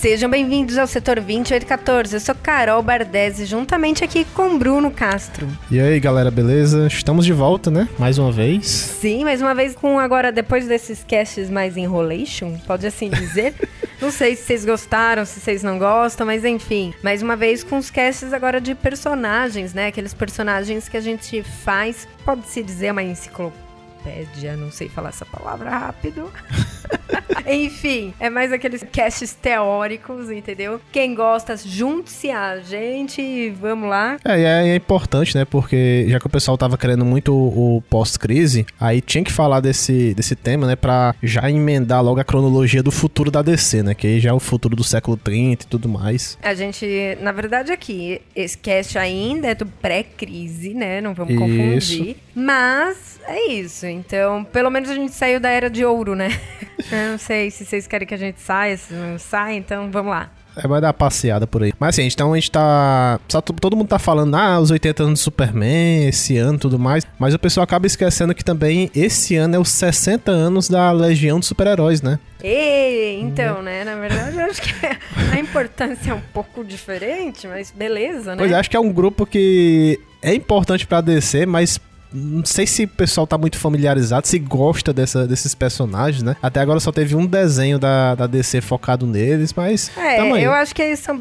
sejam bem-vindos ao setor 2814. Eu sou Carol Bardesi, juntamente aqui com Bruno Castro. E aí, galera, beleza? Estamos de volta, né? Mais uma vez. Sim, mais uma vez com agora, depois desses casts mais enrolation, pode assim dizer. Não sei se vocês gostaram, se vocês não gostam, mas enfim. Mais uma vez com os casts agora de personagens, né? Aqueles personagens que a gente faz, pode-se dizer, uma enciclopédia, não sei falar essa palavra rápido. Enfim, é mais aqueles casts teóricos, entendeu? Quem gosta, junte-se a gente e vamos lá. É, e é, é importante, né? Porque já que o pessoal tava querendo muito o, o pós-crise, aí tinha que falar desse, desse tema, né? Pra já emendar logo a cronologia do futuro da DC, né? Que aí já é o futuro do século 30 e tudo mais. A gente, na verdade, aqui, esse cast ainda é do pré-crise, né? Não vamos Isso. confundir. Mas é isso. Então, pelo menos a gente saiu da era de ouro, né? Eu não sei se vocês querem que a gente saia, se não sai, então vamos lá. É, vai dar uma passeada por aí. Mas assim, então a gente tá. todo mundo tá falando, ah, os 80 anos do Superman, esse ano e tudo mais. Mas o pessoal acaba esquecendo que também esse ano é os 60 anos da Legião dos Super-Heróis, né? E, então, né? Na verdade, eu acho que a importância é um pouco diferente, mas beleza, né? Pois é, acho que é um grupo que é importante pra DC, mas não sei se o pessoal tá muito familiarizado, se gosta dessa, desses personagens, né? Até agora só teve um desenho da, da DC focado neles, mas. É, eu acho que eles são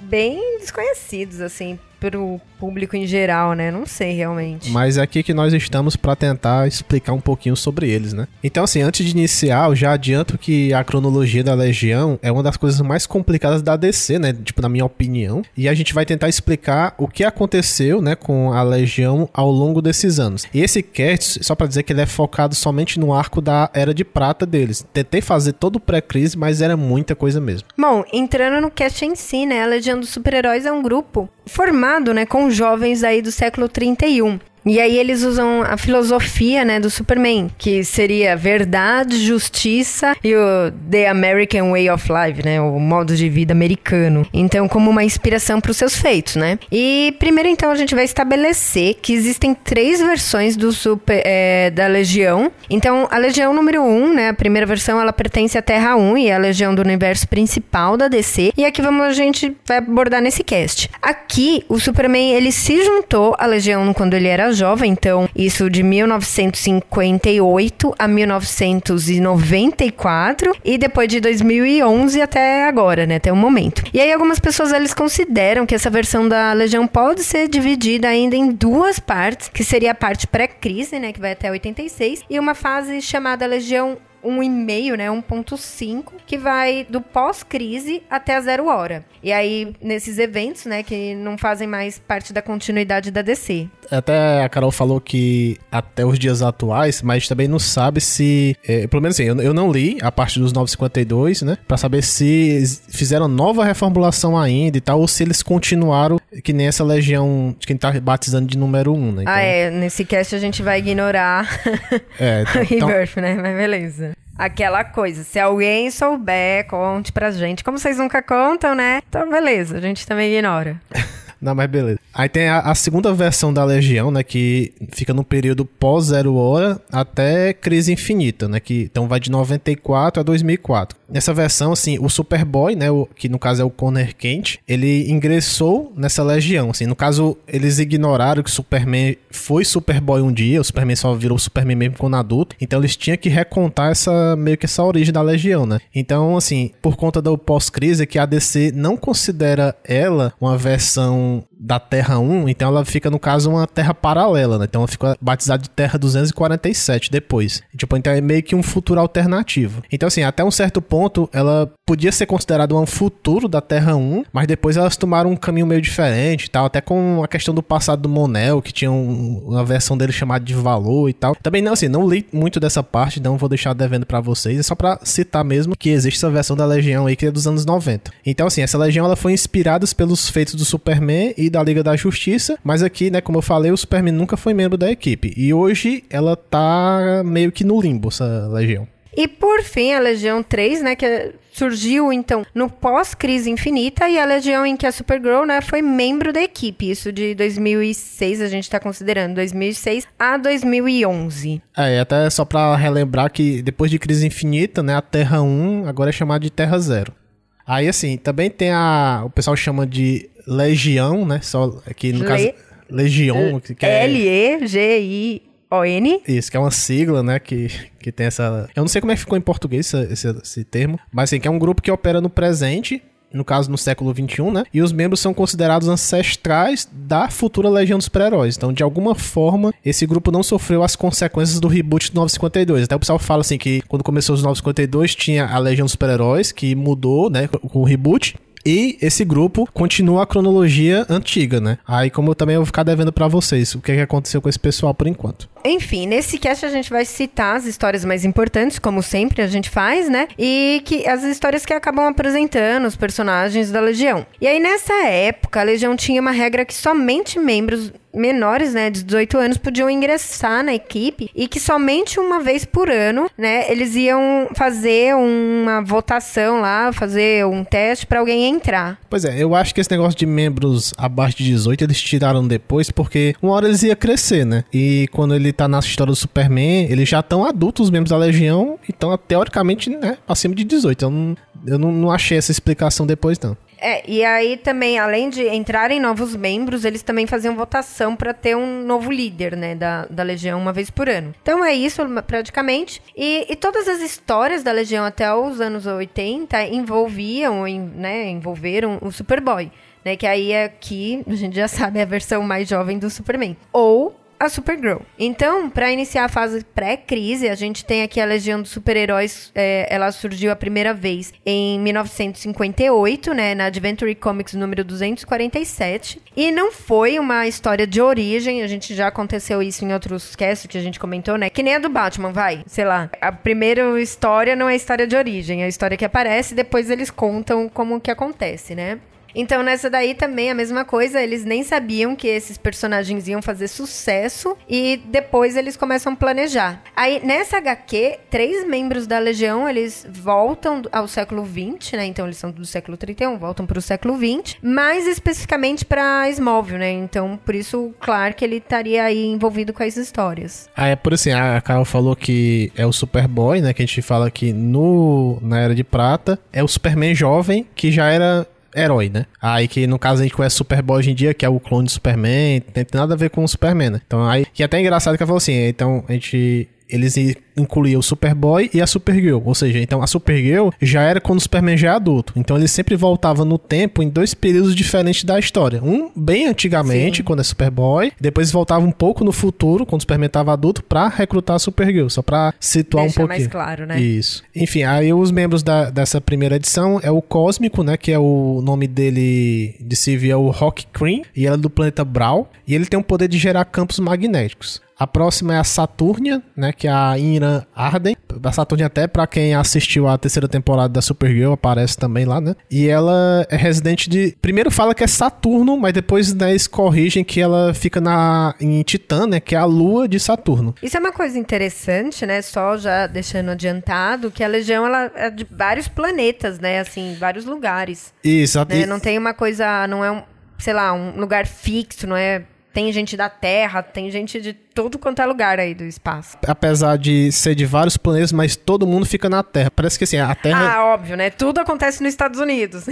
bem desconhecidos, assim, pro público em geral, né? Não sei realmente. Mas é aqui que nós estamos pra tentar explicar um pouquinho sobre eles, né? Então, assim, antes de iniciar, eu já adianto que a cronologia da Legião é uma das coisas mais complicadas da DC, né? Tipo, na minha opinião. E a gente vai tentar explicar o que aconteceu, né, com a Legião ao longo desses anos. E esse cast, só pra dizer que ele é focado somente no arco da Era de Prata deles. Tentei fazer todo o pré-crise, mas era muita coisa mesmo. Bom, entrando no cast em si, né? A Legião dos Super-Heróis é um grupo formado, né, com jovens aí do século 31. E aí eles usam a filosofia, né, do Superman, que seria verdade, justiça e o The American Way of Life, né, o modo de vida americano. Então, como uma inspiração para os seus feitos, né? E primeiro, então, a gente vai estabelecer que existem três versões do super, é, da Legião. Então, a Legião número 1, né, a primeira versão, ela pertence à Terra 1 e é a Legião do universo principal da DC. E aqui vamos a gente vai abordar nesse cast. Aqui, o Superman, ele se juntou à Legião quando ele era jovem, então isso de 1958 a 1994 e depois de 2011 até agora, né, até o momento. E aí algumas pessoas eles consideram que essa versão da Legião pode ser dividida ainda em duas partes, que seria a parte pré-crise, né, que vai até 86, e uma fase chamada Legião 1,5, né, 1.5, que vai do pós-crise até a zero hora. E aí, nesses eventos, né, que não fazem mais parte da continuidade da DC. Até a Carol falou que até os dias atuais, mas também não sabe se. é, pelo menos assim, eu, eu não li a parte dos 952, né? Pra saber se fizeram nova reformulação ainda e tal, ou se eles continuaram que nem essa legião de quem tá batizando de número 1, né? Então, Ah, é, nesse cast a gente vai ignorar é, o então- então, Rebirth, né? Mas beleza. Aquela coisa, se alguém souber, conte pra gente. Como vocês nunca contam, né? Então, beleza, a gente também ignora. Não, mas beleza. Aí tem a, a segunda versão da Legião, né? Que fica no período pós-zero hora até Crise Infinita, né? Que, então vai de 94 a 2004. Nessa versão, assim, o Superboy, né? O, que no caso é o Connor Kent, ele ingressou nessa Legião. Assim, no caso, eles ignoraram que o Superman foi Superboy um dia. O Superman só virou Superman mesmo quando adulto. Então eles tinham que recontar essa meio que essa origem da Legião, né? Então, assim, por conta do pós-crise, que a DC não considera ela uma versão da Terra 1, então ela fica, no caso, uma Terra paralela, né? Então ela fica batizada de Terra 247 depois. Tipo, então é meio que um futuro alternativo. Então, assim, até um certo ponto, ela podia ser considerada um futuro da Terra 1, mas depois elas tomaram um caminho meio diferente e tal, até com a questão do passado do Monel, que tinha um- uma versão dele chamada de Valor e tal. Também, não, assim, não li muito dessa parte, então vou deixar devendo pra vocês, é só pra citar mesmo que existe essa versão da Legião aí que é dos anos 90. Então, assim, essa Legião ela foi inspirada pelos feitos do Superman e da Liga da Justiça, mas aqui, né, como eu falei, o Superman nunca foi membro da equipe. E hoje ela tá meio que no limbo, essa Legião. E por fim, a Legião 3, né, que surgiu então no pós-crise infinita e a Legião em que a Supergirl, né, foi membro da equipe. Isso de 2006 a gente tá considerando 2006 a 2011. É, e até só para relembrar que depois de crise infinita, né, a Terra 1 agora é chamada de Terra 0. Aí assim, também tem a o pessoal chama de Legião, né? Só aqui no Le... caso Legião, que é L E G I ON? Isso, que é uma sigla, né, que, que tem essa... Eu não sei como é que ficou em português esse, esse, esse termo, mas assim, que é um grupo que opera no presente no caso no século XXI, né? E os membros são considerados ancestrais da futura Legião dos Super-Heróis. Então, de alguma forma, esse grupo não sofreu as consequências do reboot do 952. Até o pessoal fala assim que quando começou os 952 tinha a Legião dos Super-Heróis, que mudou, né, com o reboot. E esse grupo continua a cronologia antiga, né? Aí, como eu também vou ficar devendo para vocês, o que, é que aconteceu com esse pessoal por enquanto. Enfim, nesse cast a gente vai citar as histórias mais importantes, como sempre a gente faz, né? E que as histórias que acabam apresentando os personagens da Legião. E aí, nessa época, a Legião tinha uma regra que somente membros menores, né, de 18 anos, podiam ingressar na equipe e que somente uma vez por ano, né, eles iam fazer uma votação lá, fazer um teste para alguém entrar. Pois é, eu acho que esse negócio de membros abaixo de 18 eles tiraram depois porque uma hora eles iam crescer, né? E quando ele tá na história do Superman, eles já estão adultos, os membros da Legião, e estão teoricamente, né, acima de 18. Eu não, eu não, não achei essa explicação depois, não. É, e aí também, além de entrarem novos membros, eles também faziam votação para ter um novo líder, né, da, da Legião uma vez por ano. Então é isso, praticamente. E, e todas as histórias da Legião até os anos 80 envolviam, né, envolveram o Superboy. Né, que aí aqui, a gente já sabe, é a versão mais jovem do Superman. Ou a Supergirl. Então, para iniciar a fase pré-crise, a gente tem aqui a Legião dos Super-Heróis. É, ela surgiu a primeira vez em 1958, né, na Adventure Comics número 247. E não foi uma história de origem, a gente já aconteceu isso em outros casts que a gente comentou, né? Que nem a do Batman, vai. Sei lá. A primeira história não é história de origem, é a história que aparece e depois eles contam como que acontece, né? Então, nessa daí também a mesma coisa, eles nem sabiam que esses personagens iam fazer sucesso e depois eles começam a planejar. Aí, nessa HQ, três membros da Legião, eles voltam ao século 20, né? Então, eles são do século 31, voltam para o século 20, mais especificamente para Smallville, né? Então, por isso, Clark, ele estaria aí envolvido com as histórias. Ah, é por assim, a Carol falou que é o Superboy, né? Que a gente fala que no, na Era de Prata é o Superman jovem que já era herói, né? Aí que no caso a gente conhece Superboy hoje em dia, que é o clone do Superman, tem nada a ver com o Superman, né? Então aí, que é até engraçado que ela falou assim, então a gente eles incluíam o Superboy e a Supergirl. Ou seja, então a Supergirl já era quando o Superman já é adulto. Então ele sempre voltava no tempo em dois períodos diferentes da história. Um bem antigamente, Sim. quando é Superboy, depois voltava um pouco no futuro, quando o Superman estava adulto, para recrutar a Supergirl, só para situar Deixa um pouquinho. mais claro, né? Isso. Enfim, aí os membros da, dessa primeira edição é o Cósmico, né, que é o nome dele de civil é o Rock Cream, e ela é do planeta Brawl, e ele tem o poder de gerar campos magnéticos. A próxima é a Saturnia, né, que é a Ira Arden. A Saturnia até para quem assistiu a terceira temporada da Supergirl aparece também lá, né? E ela é residente de, primeiro fala que é Saturno, mas depois né, eles corrigem que ela fica na em Titã, né, que é a lua de Saturno. Isso é uma coisa interessante, né? Só já deixando adiantado que a Legião ela é de vários planetas, né, assim, vários lugares. Isso. Né? Não tem uma coisa, não é um, sei lá, um lugar fixo, não é tem gente da Terra, tem gente de todo quanto é lugar aí do espaço. Apesar de ser de vários planetas, mas todo mundo fica na Terra. Parece que assim, a Terra. Ah, óbvio, né? Tudo acontece nos Estados Unidos.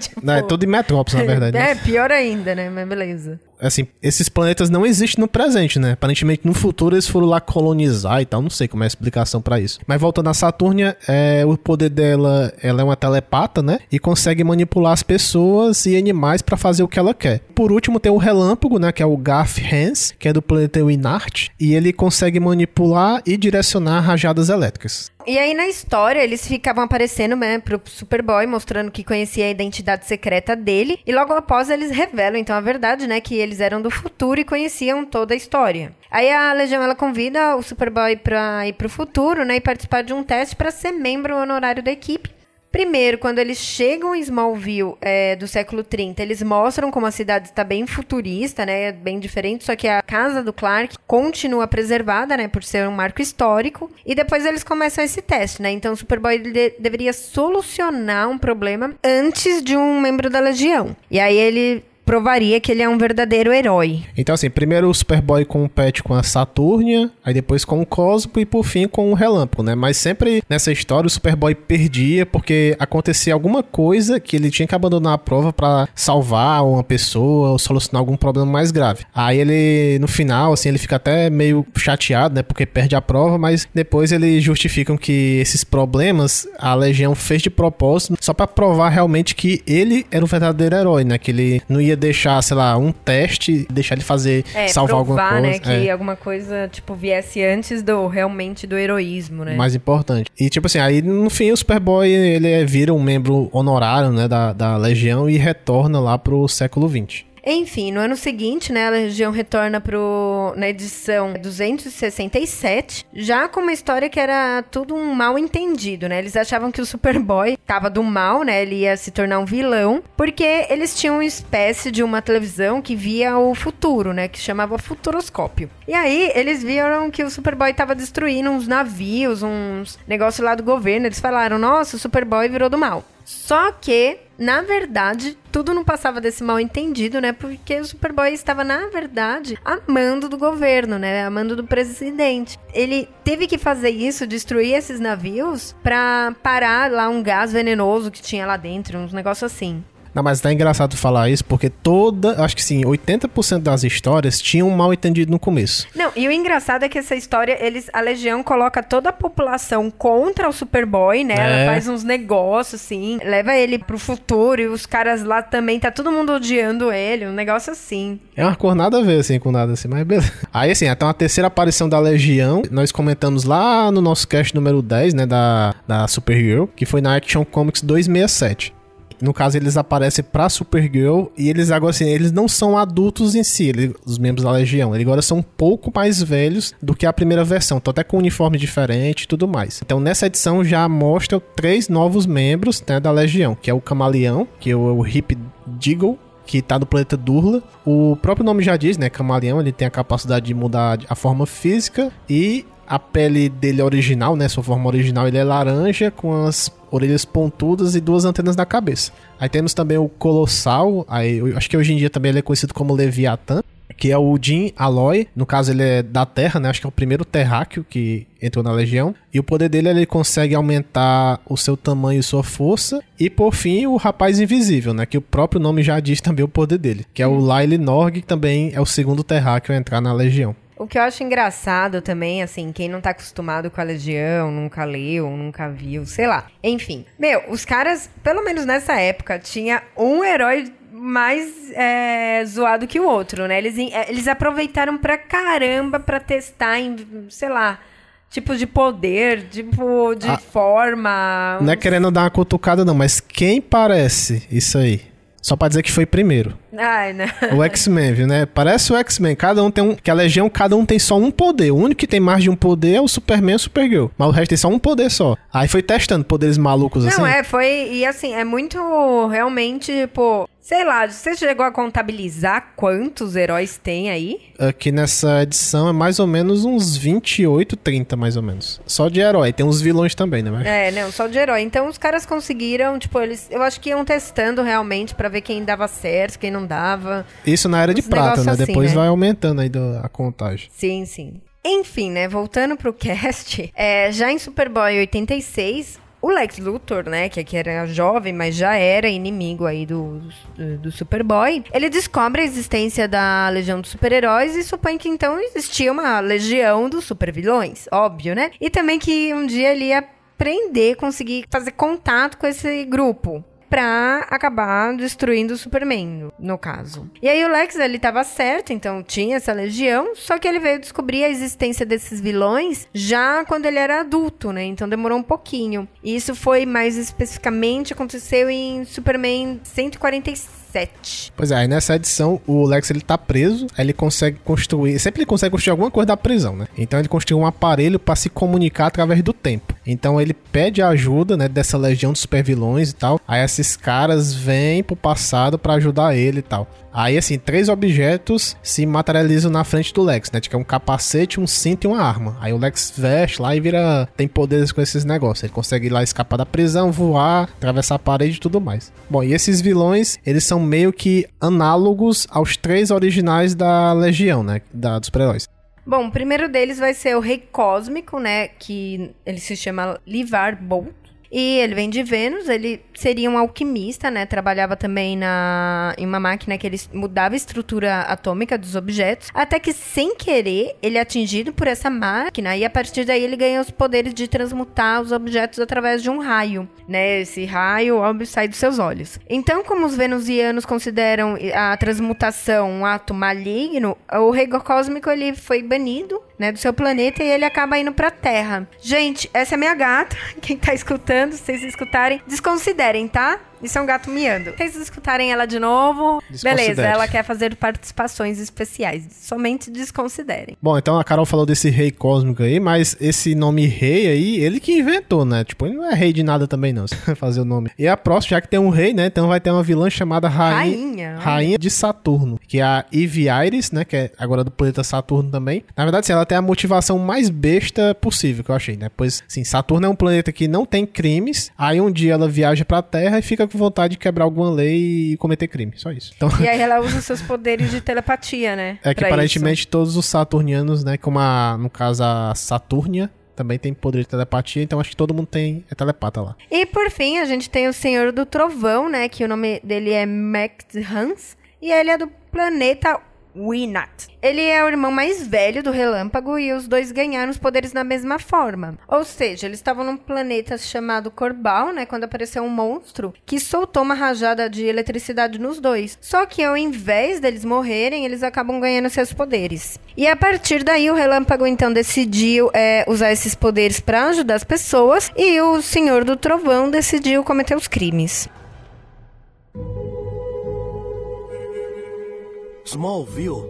tipo... Não, é tudo em metrópolis, na verdade. é, pior ainda, né? Mas beleza assim, esses planetas não existem no presente, né? Aparentemente no futuro eles foram lá colonizar e tal, não sei como é a explicação para isso. Mas voltando à Saturnia, é, o poder dela, ela é uma telepata, né? E consegue manipular as pessoas e animais para fazer o que ela quer. Por último tem o Relâmpago, né? Que é o Garth Hans, que é do planeta Winart, e ele consegue manipular e direcionar rajadas elétricas. E aí na história eles ficavam aparecendo, né, pro Superboy, mostrando que conhecia a identidade secreta dele. E logo após eles revelam então a verdade, né, que eles eram do futuro e conheciam toda a história. Aí a Legião ela convida o Superboy para ir pro futuro, né, e participar de um teste para ser membro honorário da equipe. Primeiro, quando eles chegam em Smallville é, do século 30, eles mostram como a cidade está bem futurista, né? Bem diferente, só que a casa do Clark continua preservada, né? Por ser um marco histórico. E depois eles começam esse teste, né? Então o Superboy de deveria solucionar um problema antes de um membro da Legião. E aí ele provaria que ele é um verdadeiro herói. Então, assim, primeiro o Superboy compete com a Saturnia, aí depois com o Cosmo e por fim com o Relâmpago, né? Mas sempre nessa história o Superboy perdia porque acontecia alguma coisa que ele tinha que abandonar a prova para salvar uma pessoa ou solucionar algum problema mais grave. Aí ele, no final, assim, ele fica até meio chateado, né? Porque perde a prova, mas depois eles justificam que esses problemas a Legião fez de propósito só para provar realmente que ele era o verdadeiro herói, né? Que ele não ia ia deixar, sei lá, um teste, deixar ele fazer, é, salvar provar, alguma né, coisa. né, que é. alguma coisa, tipo, viesse antes do, realmente, do heroísmo, né. Mais importante. E, tipo assim, aí, no fim, o Superboy, ele vira um membro honorário, né, da, da Legião e retorna lá pro século XX. Enfim, no ano seguinte, né, a Legião retorna pro, na edição 267, já com uma história que era tudo um mal entendido, né? Eles achavam que o Superboy tava do mal, né? Ele ia se tornar um vilão, porque eles tinham uma espécie de uma televisão que via o futuro, né? Que chamava Futuroscópio. E aí, eles viram que o Superboy tava destruindo uns navios, uns negócios lá do governo. Eles falaram, nossa, o Superboy virou do mal. Só que, na verdade, tudo não passava desse mal entendido, né? Porque o Superboy estava, na verdade, amando do governo, né? Amando do presidente. Ele teve que fazer isso, destruir esses navios, para parar lá um gás venenoso que tinha lá dentro, uns negócios assim. Não, mas tá engraçado falar isso porque toda, acho que sim, 80% das histórias tinham um mal entendido no começo. Não, e o engraçado é que essa história, eles a Legião coloca toda a população contra o Superboy, né? É. Ela faz uns negócios assim, leva ele pro futuro e os caras lá também tá todo mundo odiando ele, um negócio assim. É uma cor nada a ver assim com nada assim, mas beleza. Aí assim, até uma terceira aparição da Legião, nós comentamos lá no nosso cast número 10, né, da da Supergirl, que foi na Action Comics 267. No caso, eles aparecem pra Supergirl e eles agora assim, eles não são adultos em si, os membros da Legião. Eles agora são um pouco mais velhos do que a primeira versão. Estão até com um uniforme diferente e tudo mais. Então, nessa edição já mostra três novos membros né, da Legião, que é o Camaleão, que é o, o Hip Deagle, que tá no planeta Durla. O próprio nome já diz, né? Camaleão, ele tem a capacidade de mudar a forma física e a pele dele é original, né? Sua forma original ele é laranja com as orelhas pontudas e duas antenas na cabeça. Aí temos também o Colossal, aí acho que hoje em dia também ele é conhecido como Leviatã, que é o Jim Aloy, no caso ele é da Terra, né? Acho que é o primeiro terráqueo que entrou na Legião. E o poder dele ele consegue aumentar o seu tamanho e sua força. E por fim, o Rapaz Invisível, né? Que o próprio nome já diz também o poder dele, que é o Lyle Norg, que também é o segundo terráqueo a entrar na Legião. O que eu acho engraçado também, assim, quem não tá acostumado com a Legião, nunca leu, nunca viu, sei lá. Enfim, meu, os caras, pelo menos nessa época, tinha um herói mais é, zoado que o outro, né? Eles, é, eles aproveitaram pra caramba pra testar em, sei lá, tipo de poder, tipo de ah, forma. Não é querendo dar uma cutucada, não, mas quem parece isso aí? Só pra dizer que foi primeiro. Ai, não. O X-Men, viu, né? Parece o X-Men. Cada um tem um. Que a Legião, cada um tem só um poder. O único que tem mais de um poder é o Superman e o Supergirl. Mas o resto tem só um poder só. Aí foi testando poderes malucos assim. Não, é, foi. E assim, é muito realmente, tipo. Sei lá, você chegou a contabilizar quantos heróis tem aí? Aqui nessa edição é mais ou menos uns 28, 30 mais ou menos. Só de herói. Tem uns vilões também, né? Mas... É, não, só de herói. Então os caras conseguiram, tipo, eles. Eu acho que iam testando realmente para ver quem dava certo, quem não dava. Isso na era de prata, né? Assim, Depois né? vai aumentando aí a contagem. Sim, sim. Enfim, né, voltando pro cast, é, já em Superboy 86, o Lex Luthor, né, que aqui era jovem, mas já era inimigo aí do, do, do Superboy, ele descobre a existência da Legião dos Super-Heróis e supõe que então existia uma legião dos supervilões, óbvio, né? E também que um dia ele ia aprender, conseguir fazer contato com esse grupo pra acabar destruindo o Superman, no caso. E aí o Lex, ele tava certo, então tinha essa legião, só que ele veio descobrir a existência desses vilões já quando ele era adulto, né? Então demorou um pouquinho. E isso foi mais especificamente aconteceu em Superman 147. Pois é, aí nessa edição o Lex ele tá preso, ele consegue construir, sempre ele consegue construir alguma coisa da prisão, né? Então ele construiu um aparelho para se comunicar através do tempo. Então ele pede ajuda, né, dessa legião de supervilões e tal. Aí esses caras vêm pro passado para ajudar ele e tal. Aí, assim, três objetos se materializam na frente do Lex, né? Que é um capacete, um cinto e uma arma. Aí o Lex veste lá e vira. tem poderes com esses negócios. Ele consegue ir lá escapar da prisão, voar, atravessar a parede e tudo mais. Bom, e esses vilões, eles são meio que análogos aos três originais da Legião, né? Da, dos super-heróis. Bom, o primeiro deles vai ser o Rei Cósmico, né? Que ele se chama Livar Bolt. E ele vem de Vênus, ele seria um alquimista, né? Trabalhava também na, em uma máquina que ele mudava a estrutura atômica dos objetos, até que sem querer ele é atingido por essa máquina e a partir daí ele ganha os poderes de transmutar os objetos através de um raio, né? Esse raio, óbvio, sai dos seus olhos. Então, como os venusianos consideram a transmutação um ato maligno, o rei cósmico ele foi banido né, do seu planeta e ele acaba indo pra Terra. Gente, essa é minha gata. Quem tá escutando, se vocês escutarem, desconsiderem, tá? Isso é um gato miando. Se vocês escutarem ela de novo, beleza, ela quer fazer participações especiais. Somente desconsiderem. Bom, então a Carol falou desse rei cósmico aí, mas esse nome rei aí, ele que inventou, né? Tipo, ele não é rei de nada também, não. Fazer o nome. E a próxima, já que tem um rei, né? Então vai ter uma vilã chamada Rainha. Rainha, Rainha de Saturno, que é a Eve Iris, né? Que é agora do planeta Saturno também. Na verdade, sim, ela tem a motivação mais besta possível, que eu achei, né? Pois, sim, Saturno é um planeta que não tem crimes. Aí um dia ela viaja pra Terra e fica vontade de quebrar alguma lei e cometer crime. Só isso. Então... E aí ela usa os seus poderes de telepatia, né? É que aparentemente isso. todos os saturnianos, né? Como a, no caso a Saturnia, também tem poder de telepatia, então acho que todo mundo tem é telepata lá. E por fim, a gente tem o Senhor do Trovão, né? Que o nome dele é Max Hans. E ele é do planeta Winat. Ele é o irmão mais velho do Relâmpago e os dois ganharam os poderes da mesma forma. Ou seja, eles estavam num planeta chamado Corbal, né, quando apareceu um monstro que soltou uma rajada de eletricidade nos dois. Só que ao invés deles morrerem, eles acabam ganhando seus poderes. E a partir daí o Relâmpago então decidiu é, usar esses poderes para ajudar as pessoas e o Senhor do Trovão decidiu cometer os crimes. Smallville?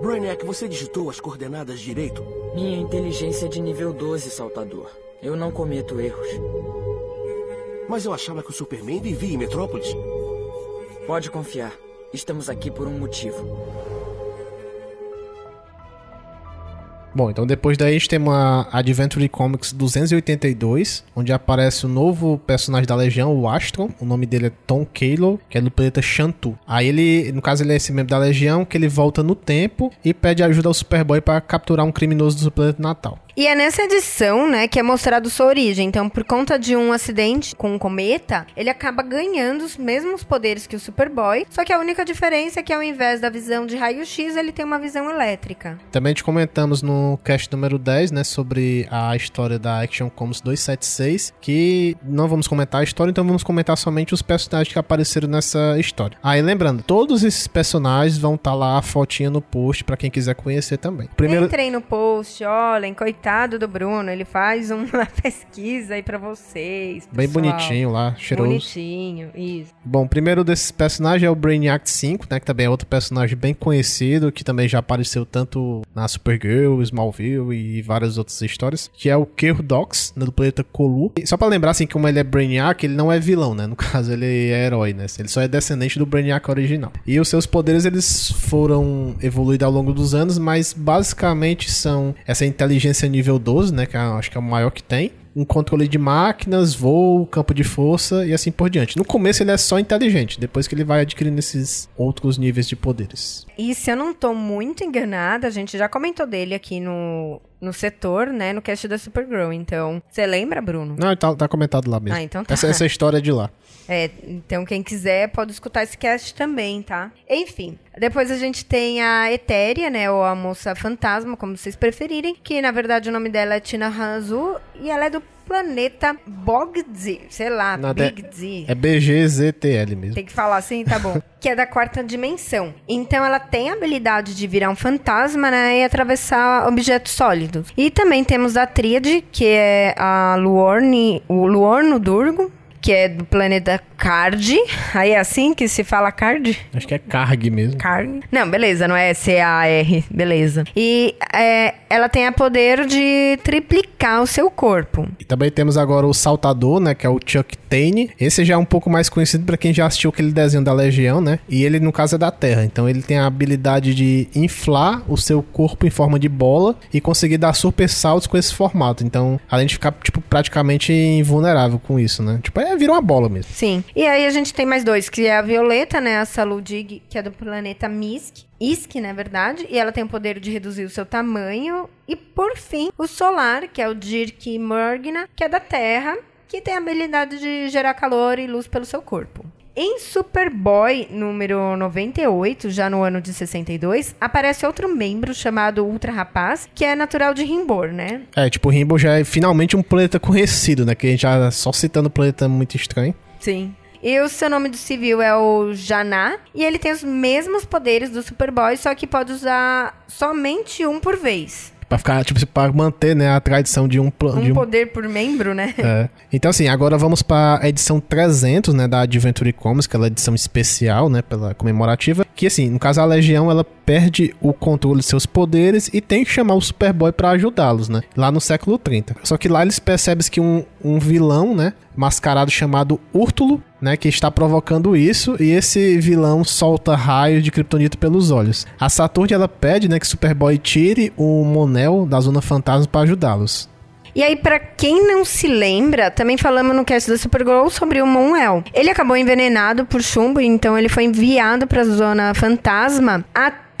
Brainiac, você digitou as coordenadas direito? Minha inteligência é de nível 12, Saltador. Eu não cometo erros. Mas eu achava que o Superman vivia em Metrópolis. Pode confiar. Estamos aqui por um motivo. Bom, então depois daí a gente tem uma Adventure Comics 282, onde aparece o novo personagem da Legião, o Astron. O nome dele é Tom Kalo, que é do planeta Shantu. Aí ele, no caso, ele é esse membro da Legião que ele volta no tempo e pede ajuda ao Superboy para capturar um criminoso do planeta natal. E é nessa edição, né, que é mostrado sua origem. Então, por conta de um acidente com um cometa, ele acaba ganhando os mesmos poderes que o Superboy, só que a única diferença é que ao invés da visão de raio-x, ele tem uma visão elétrica. Também te comentamos no cast número 10, né, sobre a história da Action Comics 276, que não vamos comentar a história, então vamos comentar somente os personagens que apareceram nessa história. Aí, lembrando, todos esses personagens vão estar tá lá a fotinha no post para quem quiser conhecer também. Primeiro... Entrem no post, olhem, coitado do Bruno, ele faz uma pesquisa aí para vocês. Pessoal. Bem bonitinho lá, cheiroso. Bonitinho, isso. Bom, primeiro desses personagens é o Brainiac 5, né, que também é outro personagem bem conhecido, que também já apareceu tanto na Supergirl, Smallville e várias outras histórias, que é o Kerr Dox, né, do planeta Colu. E só para lembrar assim, como ele é Brainiac, ele não é vilão, né? No caso, ele é herói, né? Ele só é descendente do Brainiac original. E os seus poderes eles foram evoluídos ao longo dos anos, mas basicamente são essa inteligência nível 12, né? Que é, acho que é o maior que tem um controle de máquinas, voo, campo de força e assim por diante. No começo ele é só inteligente, depois que ele vai adquirindo esses outros níveis de poderes. E se eu não tô muito enganada, a gente já comentou dele aqui no, no setor, né, no cast da Supergirl. Então, você lembra, Bruno? Não, tá, tá comentado lá mesmo. Ah, então tá. Essa, essa história é de lá. É, então quem quiser pode escutar esse cast também, tá? Enfim, depois a gente tem a Etéria, né, ou a Moça Fantasma, como vocês preferirem, que na verdade o nome dela é Tina Hanzu e ela é do planeta Bogzi, sei lá, Big Z. É BGZTL mesmo. Tem que falar assim, tá bom. que é da quarta dimensão. Então ela tem a habilidade de virar um fantasma, né, e atravessar objetos sólidos. E também temos a Tríade, que é a Luorne, o Luorno Durgo, que é do planeta Card. Aí é assim que se fala Card? Acho que é Carg mesmo. Card. Não, beleza, não é C-A-R, beleza. E é, ela tem a poder de triplicar o seu corpo. E também temos agora o Saltador, né? Que é o Chuck Tane. Esse já é um pouco mais conhecido para quem já assistiu aquele desenho da Legião, né? E ele, no caso, é da Terra. Então ele tem a habilidade de inflar o seu corpo em forma de bola e conseguir dar super saltos com esse formato. Então, além de ficar, tipo, praticamente invulnerável com isso, né? Tipo, é, vira uma bola mesmo. Sim. E aí a gente tem mais dois, que é a Violeta, né? A Saludig, que é do planeta Misk. Isk, na verdade, e ela tem o poder de reduzir o seu tamanho. E por fim, o Solar, que é o Dirk Morgna, que é da Terra, que tem a habilidade de gerar calor e luz pelo seu corpo. Em Superboy número 98, já no ano de 62, aparece outro membro chamado Ultra Rapaz, que é natural de Rimbor, né? É, tipo, o Rainbow já é finalmente um planeta conhecido, né? Que a gente já só citando planeta muito estranho. Sim. E o seu nome do civil é o Janá. E ele tem os mesmos poderes do Superboy, só que pode usar somente um por vez. Pra ficar, tipo, pra manter, né, a tradição de um... pla- de Um poder por membro, né? É. Então, assim, agora vamos para a edição 300, né, da Adventure Comics, que é a edição especial, né, pela comemorativa. Que, assim, no caso, a Legião, ela perde o controle de seus poderes e tem que chamar o Superboy para ajudá-los, né, lá no século 30. Só que lá eles percebem que um, um vilão, né, mascarado chamado Úrtulo, né, que está provocando isso, e esse vilão solta raios de kryptonita pelos olhos. A Saturn, ela pede, né, que Superboy tire o Monel da Zona Fantasma para ajudá-los. E aí, pra quem não se lembra, também falamos no cast da Supergirl sobre o Monel. Ele acabou envenenado por chumbo, então ele foi enviado pra Zona Fantasma até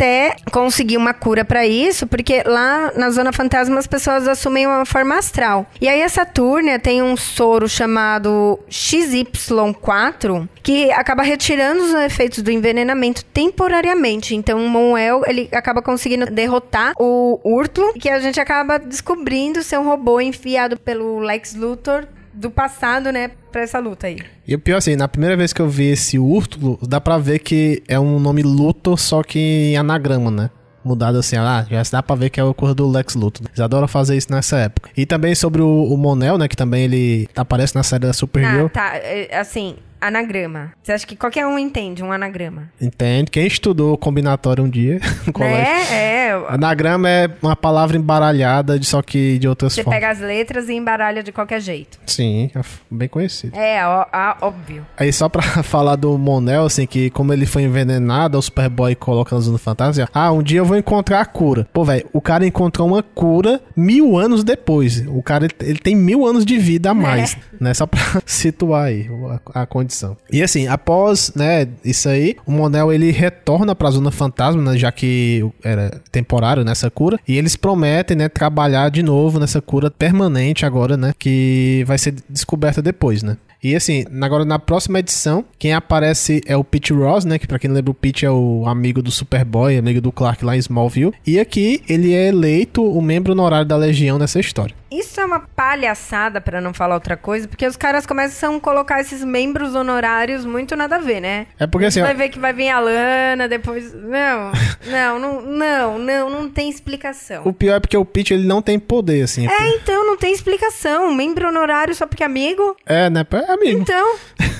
conseguir uma cura pra isso, porque lá na Zona Fantasma as pessoas assumem uma forma astral. E aí a Saturnia tem um soro chamado XY4 que acaba retirando os efeitos do envenenamento temporariamente. Então o Monel, ele acaba conseguindo derrotar o Urtlo, que a gente acaba descobrindo ser um robô enfiado pelo Lex Luthor do passado, né, pra essa luta aí. E o pior assim, na primeira vez que eu vi esse Úrtulo, dá pra ver que é um nome Luthor, só que em anagrama, né? Mudado assim, ah, já dá pra ver que é o cor do Lex Luthor. Eles adoram fazer isso nessa época. E também sobre o, o Monel, né, que também ele aparece na série da Supergirl. Ah, tá, é, assim, anagrama. Você acha que qualquer um entende um anagrama? Entende? Quem estudou combinatório um dia no colégio. Né? É, Anagrama é uma palavra embaralhada, só que de outras você formas. pega as letras e embaralha de qualquer jeito. Sim, é bem conhecido. É, ó, ó, óbvio. Aí só pra falar do Monel, assim, que como ele foi envenenado, o Superboy coloca na Zona Fantasma, ah, um dia eu vou encontrar a cura. Pô, velho, o cara encontrou uma cura mil anos depois. O cara, ele, ele tem mil anos de vida a mais, né? Só pra situar aí a, a condição. E assim, após, né, isso aí, o Monel, ele retorna pra Zona Fantasma, né, já que era temporário nessa cura, e eles prometem, né, trabalhar de novo nessa cura permanente agora, né, que vai ser descoberta depois, né. E assim, agora na próxima edição, quem aparece é o Pete Ross, né? Que pra quem não lembra, o Pete é o amigo do Superboy, amigo do Clark lá em Smallville. E aqui ele é eleito o membro honorário da Legião nessa história. Isso é uma palhaçada, pra não falar outra coisa, porque os caras começam a colocar esses membros honorários muito nada a ver, né? É porque assim, Você ó, vai ver que vai vir a Lana, depois. Não, não, não, não, não, não tem explicação. o pior é porque o Pete ele não tem poder, assim. É, então, não tem explicação. Membro honorário só porque é amigo? É, né? É amigo. Então.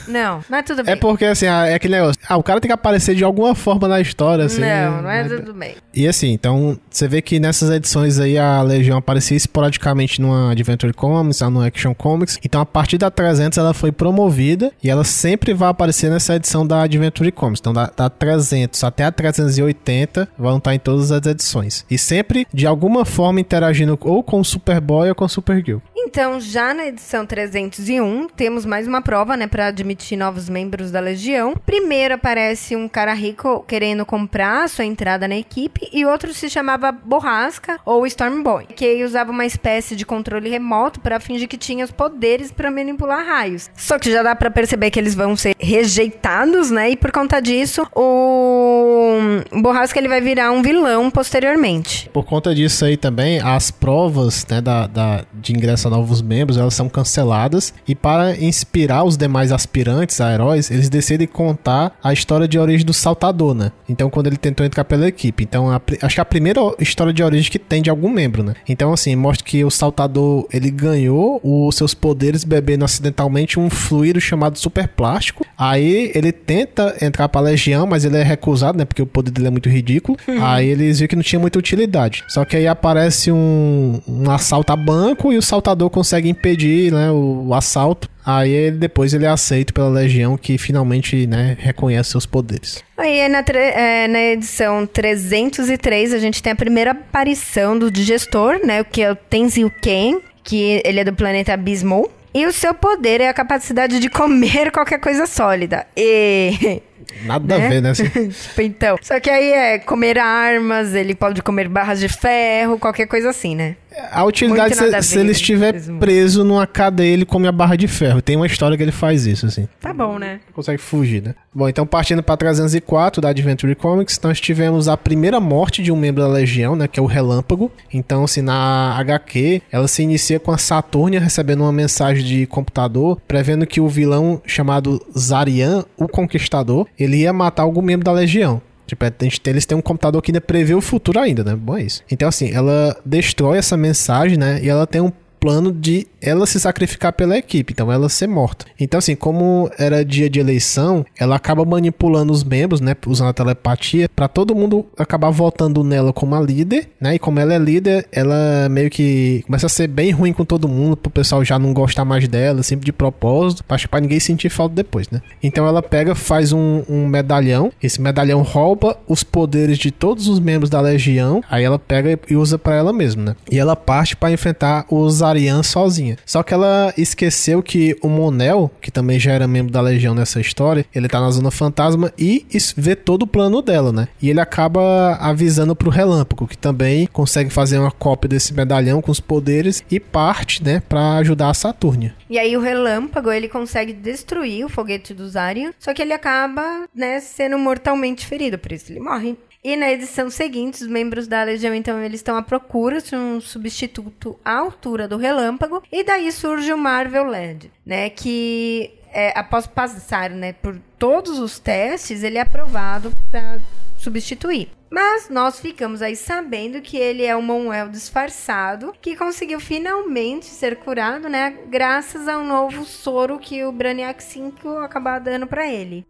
Não, mas tudo bem. É porque assim, é aquele negócio. Ah, o cara tem que aparecer de alguma forma na história, assim. não, não é né? tudo bem. E assim, então, você vê que nessas edições aí a Legião aparecia esporadicamente numa Adventure Comics, no Action Comics. Então, a partir da 300 ela foi promovida e ela sempre vai aparecer nessa edição da Adventure Comics. Então, da, da 300 até a 380 vão estar em todas as edições. E sempre, de alguma forma, interagindo ou com o Superboy ou com o Supergirl. Então, já na edição 301, temos mais uma prova, né, para admitir novos membros da Legião. Primeiro aparece um cara rico querendo comprar sua entrada na equipe e outro se chamava Borrasca ou Stormboy, que usava uma espécie de controle remoto para fingir que tinha os poderes para manipular raios. Só que já dá para perceber que eles vão ser rejeitados, né? E por conta disso, o Borrasca ele vai virar um vilão posteriormente. Por conta disso aí também, as provas né, da, da- de ingresso a novos membros, elas são canceladas. E para inspirar os demais aspirantes a heróis, eles decidem contar a história de origem do Saltador, né? Então, quando ele tentou entrar pela equipe. Então, a acho que é a primeira história de origem que tem de algum membro, né? Então, assim, mostra que o Saltador saltador ele ganhou os seus poderes bebendo acidentalmente um fluido chamado superplástico. Aí ele tenta entrar pra legião, mas ele é recusado, né? Porque o poder dele é muito ridículo. aí eles viram que não tinha muita utilidade. Só que aí aparece um, um assalto a banco e o saltador consegue impedir, né, o, o assalto. Aí ele, depois ele é aceito pela legião que finalmente, né, reconhece seus poderes. Aí na, é, na edição 303 a gente tem a primeira aparição do digestor, né? Que é o Tenzin Ken, que ele é do planeta Abismol. E o seu poder é a capacidade de comer qualquer coisa sólida. E. Nada né? a ver, né? assim. Então. Só que aí é comer armas, ele pode comer barras de ferro, qualquer coisa assim, né? A utilidade, nada a se, se ele estiver mesmo. preso numa cadeia, ele come a barra de ferro. Tem uma história que ele faz isso, assim. Tá bom, né? consegue fugir, né? Bom, então partindo para 304 da Adventure Comics, nós tivemos a primeira morte de um membro da Legião, né, que é o Relâmpago. Então, assim, na HQ, ela se inicia com a Saturnia recebendo uma mensagem de computador prevendo que o vilão chamado Zarian, o Conquistador, ele ia matar algum membro da Legião. Tipo, a gente tem- eles têm um computador que ainda prevê o futuro ainda, né? Bom, é isso. Então, assim, ela destrói essa mensagem, né? E ela tem um plano de ela se sacrificar pela equipe, então ela ser morta. Então, assim, como era dia de eleição, ela acaba manipulando os membros, né, usando a telepatia, pra todo mundo acabar votando nela como a líder, né, e como ela é líder, ela meio que começa a ser bem ruim com todo mundo, pro pessoal já não gostar mais dela, sempre de propósito, pra, pra ninguém sentir falta depois, né. Então ela pega, faz um, um medalhão, esse medalhão rouba os poderes de todos os membros da legião, aí ela pega e usa pra ela mesma, né. E ela parte pra enfrentar os Arian sozinha. Só que ela esqueceu que o Monel, que também já era membro da Legião nessa história, ele tá na Zona Fantasma e vê todo o plano dela, né? E ele acaba avisando pro Relâmpago, que também consegue fazer uma cópia desse medalhão com os poderes e parte, né, pra ajudar a Saturnia. E aí o relâmpago, ele consegue destruir o foguete do Zarian, só que ele acaba, né, sendo mortalmente ferido, por isso ele morre. E na edição seguinte, os membros da Legião, então, eles estão à procura de um substituto à altura do relâmpago, e daí surge o Marvel Land, né, que é, após passar, né, por todos os testes, ele é aprovado para substituir. Mas nós ficamos aí sabendo que ele é um Monuel disfarçado que conseguiu finalmente ser curado, né? Graças ao novo soro que o Brainiac 5 acabou dando pra ele.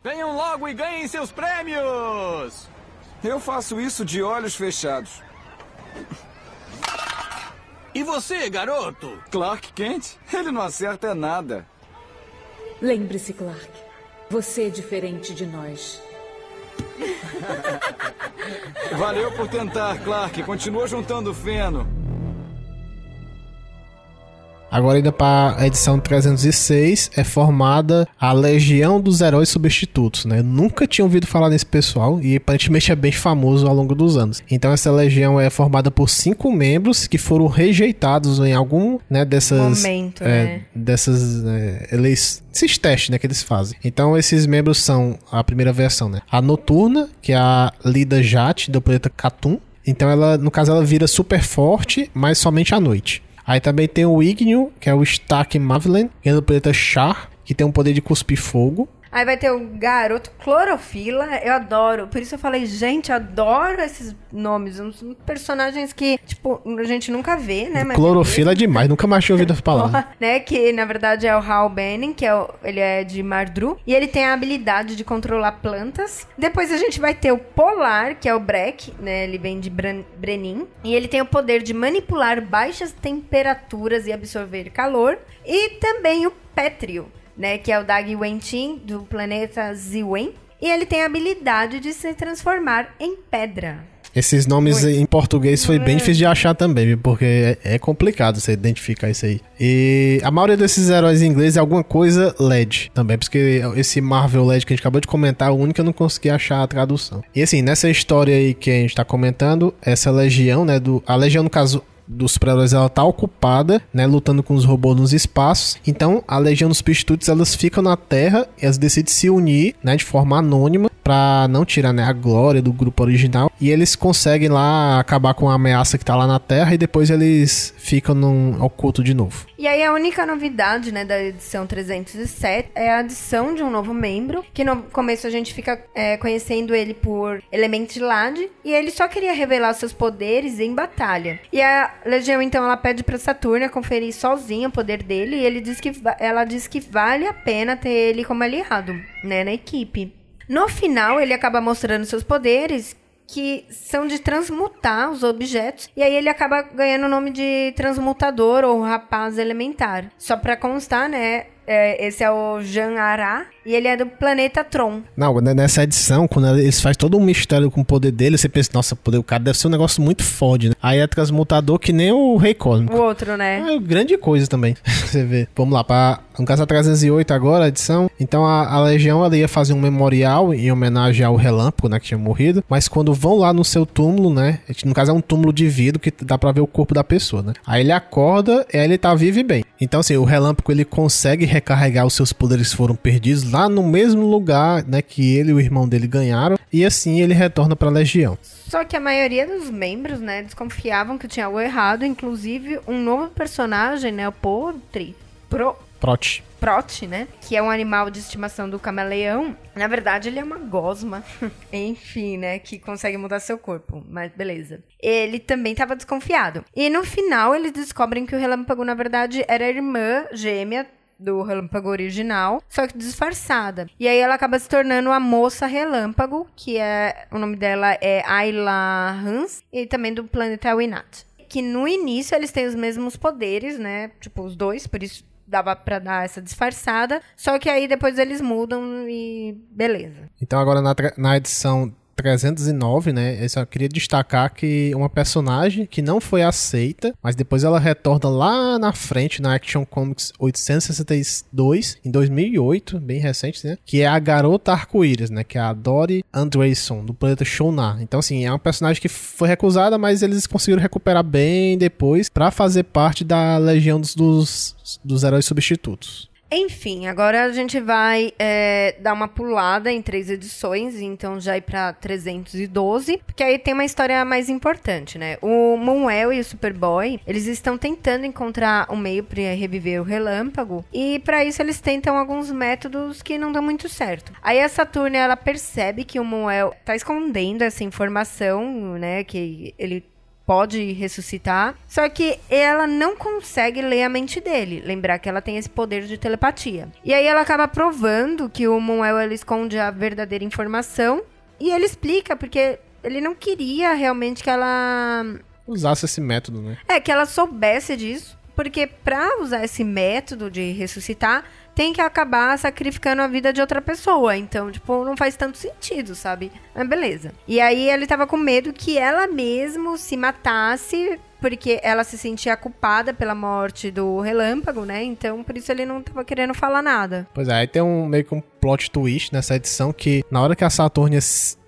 Venham logo e ganhem seus prêmios! Eu faço isso de olhos fechados. E você, garoto? Clark Kent? Ele não acerta nada. Lembre-se, Clark. Você é diferente de nós. Valeu por tentar, Clark. Continua juntando feno. Agora, ainda para a edição 306, é formada a Legião dos Heróis Substitutos, né? Eu nunca tinha ouvido falar nesse pessoal e aparentemente é bem famoso ao longo dos anos. Então, essa legião é formada por cinco membros que foram rejeitados em algum, né, dessas... Momento, é, né? Dessas é, eleições... Esses testes, né, que eles fazem. Então, esses membros são a primeira versão, né? A Noturna, que é a Lida Jat, do planeta Katum. Então, ela, no caso, ela vira super forte, mas somente à noite. Aí também tem o Ignio, que é o Stark Mavlen, que é do planeta Char, que tem o poder de cuspir fogo. Aí vai ter o garoto Clorofila, eu adoro. Por isso eu falei, gente, eu adoro esses nomes. Uns personagens que, tipo, a gente nunca vê, né? Mas Clorofila é demais, nunca mais tinha ouvido essa palavra. né? Que na verdade é o Hal Benning, que é o- ele é de Mardru. E ele tem a habilidade de controlar plantas. Depois a gente vai ter o Polar, que é o Breck, né? Ele vem de Bran Brenin. E ele tem o poder de manipular baixas temperaturas e absorver calor. E também o Pétrio, né? Que é o Dag Wentin, do planeta Ziwen. E ele tem a habilidade de se transformar em pedra. Esses nomes em português foi bem difícil de achar também, porque é, é complicado você identificar isso aí. E a maioria desses heróis em inglês é alguma coisa LED também, porque esse Marvel LED que a gente acabou de comentar, o único que eu não consegui achar a tradução. E assim, nessa história aí que a gente tá comentando, essa legião, né, do a legião no caso dos super-heróis ela tá ocupada, né, lutando com os robôs nos espaços. Então, a Legião dos Substitutos, elas ficam na Terra, elas decidem se unir, né, de forma anônima pra não tirar né, a glória do grupo original. E eles conseguem lá acabar com a ameaça que tá lá na Terra e depois eles ficam num oculto de novo. E aí a única novidade, né, da edição 307 é a adição de um novo membro, que no começo a gente fica é, conhecendo ele por Element Lad, e ele só queria revelar seus poderes em batalha. E a Legião então ela pede para Saturna conferir sozinha o poder dele, e ele diz que ela diz que vale a pena ter ele como aliado, né, na equipe. No final, ele acaba mostrando seus poderes, que são de transmutar os objetos. E aí ele acaba ganhando o nome de transmutador ou rapaz elementar. Só pra constar, né? É, esse é o Jean Ará, e ele é do planeta Tron. Não, nessa edição, quando eles fazem todo um mistério com o poder dele, você pensa, nossa, poder, o cara deve ser um negócio muito forte, né? Aí é transmutador que nem o Rei Cósmico. O outro, né? É grande coisa também. você vê. Vamos lá, para no caso a 308 agora, a edição. Então a, a Legião ela ia fazer um memorial em homenagem ao Relâmpago, né, que tinha morrido. Mas quando vão lá no seu túmulo, né? No caso é um túmulo de vidro que dá pra ver o corpo da pessoa, né? Aí ele acorda e ele tá vivo e bem. Então assim, o Relâmpago ele consegue recarregar os seus poderes que foram perdidos lá no mesmo lugar, né, que ele e o irmão dele ganharam, e assim ele retorna para a Legião. Só que a maioria dos membros, né, desconfiavam que tinha algo errado, inclusive um novo personagem, né, o Potri, Pro, Prot. Prot, né? Que é um animal de estimação do camaleão. Na verdade, ele é uma gosma. Enfim, né? Que consegue mudar seu corpo. Mas beleza. Ele também estava desconfiado. E no final, eles descobrem que o relâmpago, na verdade, era a irmã gêmea do Relâmpago original, só que disfarçada. E aí ela acaba se tornando a Moça Relâmpago, que é o nome dela é Ayla Hans, e também do planeta Winat. Que no início eles têm os mesmos poderes, né? Tipo, os dois, por isso dava para dar essa disfarçada. Só que aí depois eles mudam e beleza. Então agora na, na edição 309, né? Eu só queria destacar que uma personagem que não foi aceita, mas depois ela retorna lá na frente na Action Comics 862 em 2008, bem recente, né? Que é a garota arco-íris, né? Que é a Dory Andreson do planeta Shonar. Então assim, é uma personagem que foi recusada, mas eles conseguiram recuperar bem depois para fazer parte da legião dos, dos, dos heróis substitutos. Enfim, agora a gente vai é, dar uma pulada em três edições, então já ir pra 312, porque aí tem uma história mais importante, né? O Moonwell e o Superboy, eles estão tentando encontrar um meio para reviver o relâmpago, e para isso eles tentam alguns métodos que não dão muito certo. Aí a Saturne, ela percebe que o Moonwell tá escondendo essa informação, né, que ele pode ressuscitar. Só que ela não consegue ler a mente dele. Lembrar que ela tem esse poder de telepatia. E aí ela acaba provando que o Moel ele esconde a verdadeira informação. E ele explica, porque ele não queria realmente que ela. Usasse esse método, né? É, que ela soubesse disso. Porque para usar esse método de ressuscitar, tem que acabar sacrificando a vida de outra pessoa. Então, tipo, não faz tanto sentido, sabe? Mas beleza. E aí ele tava com medo que ela mesmo se matasse porque ela se sentia culpada pela morte do relâmpago, né? Então, por isso ele não tava querendo falar nada. Pois é, aí tem um meio que um plot twist nessa edição que na hora que a Saturnia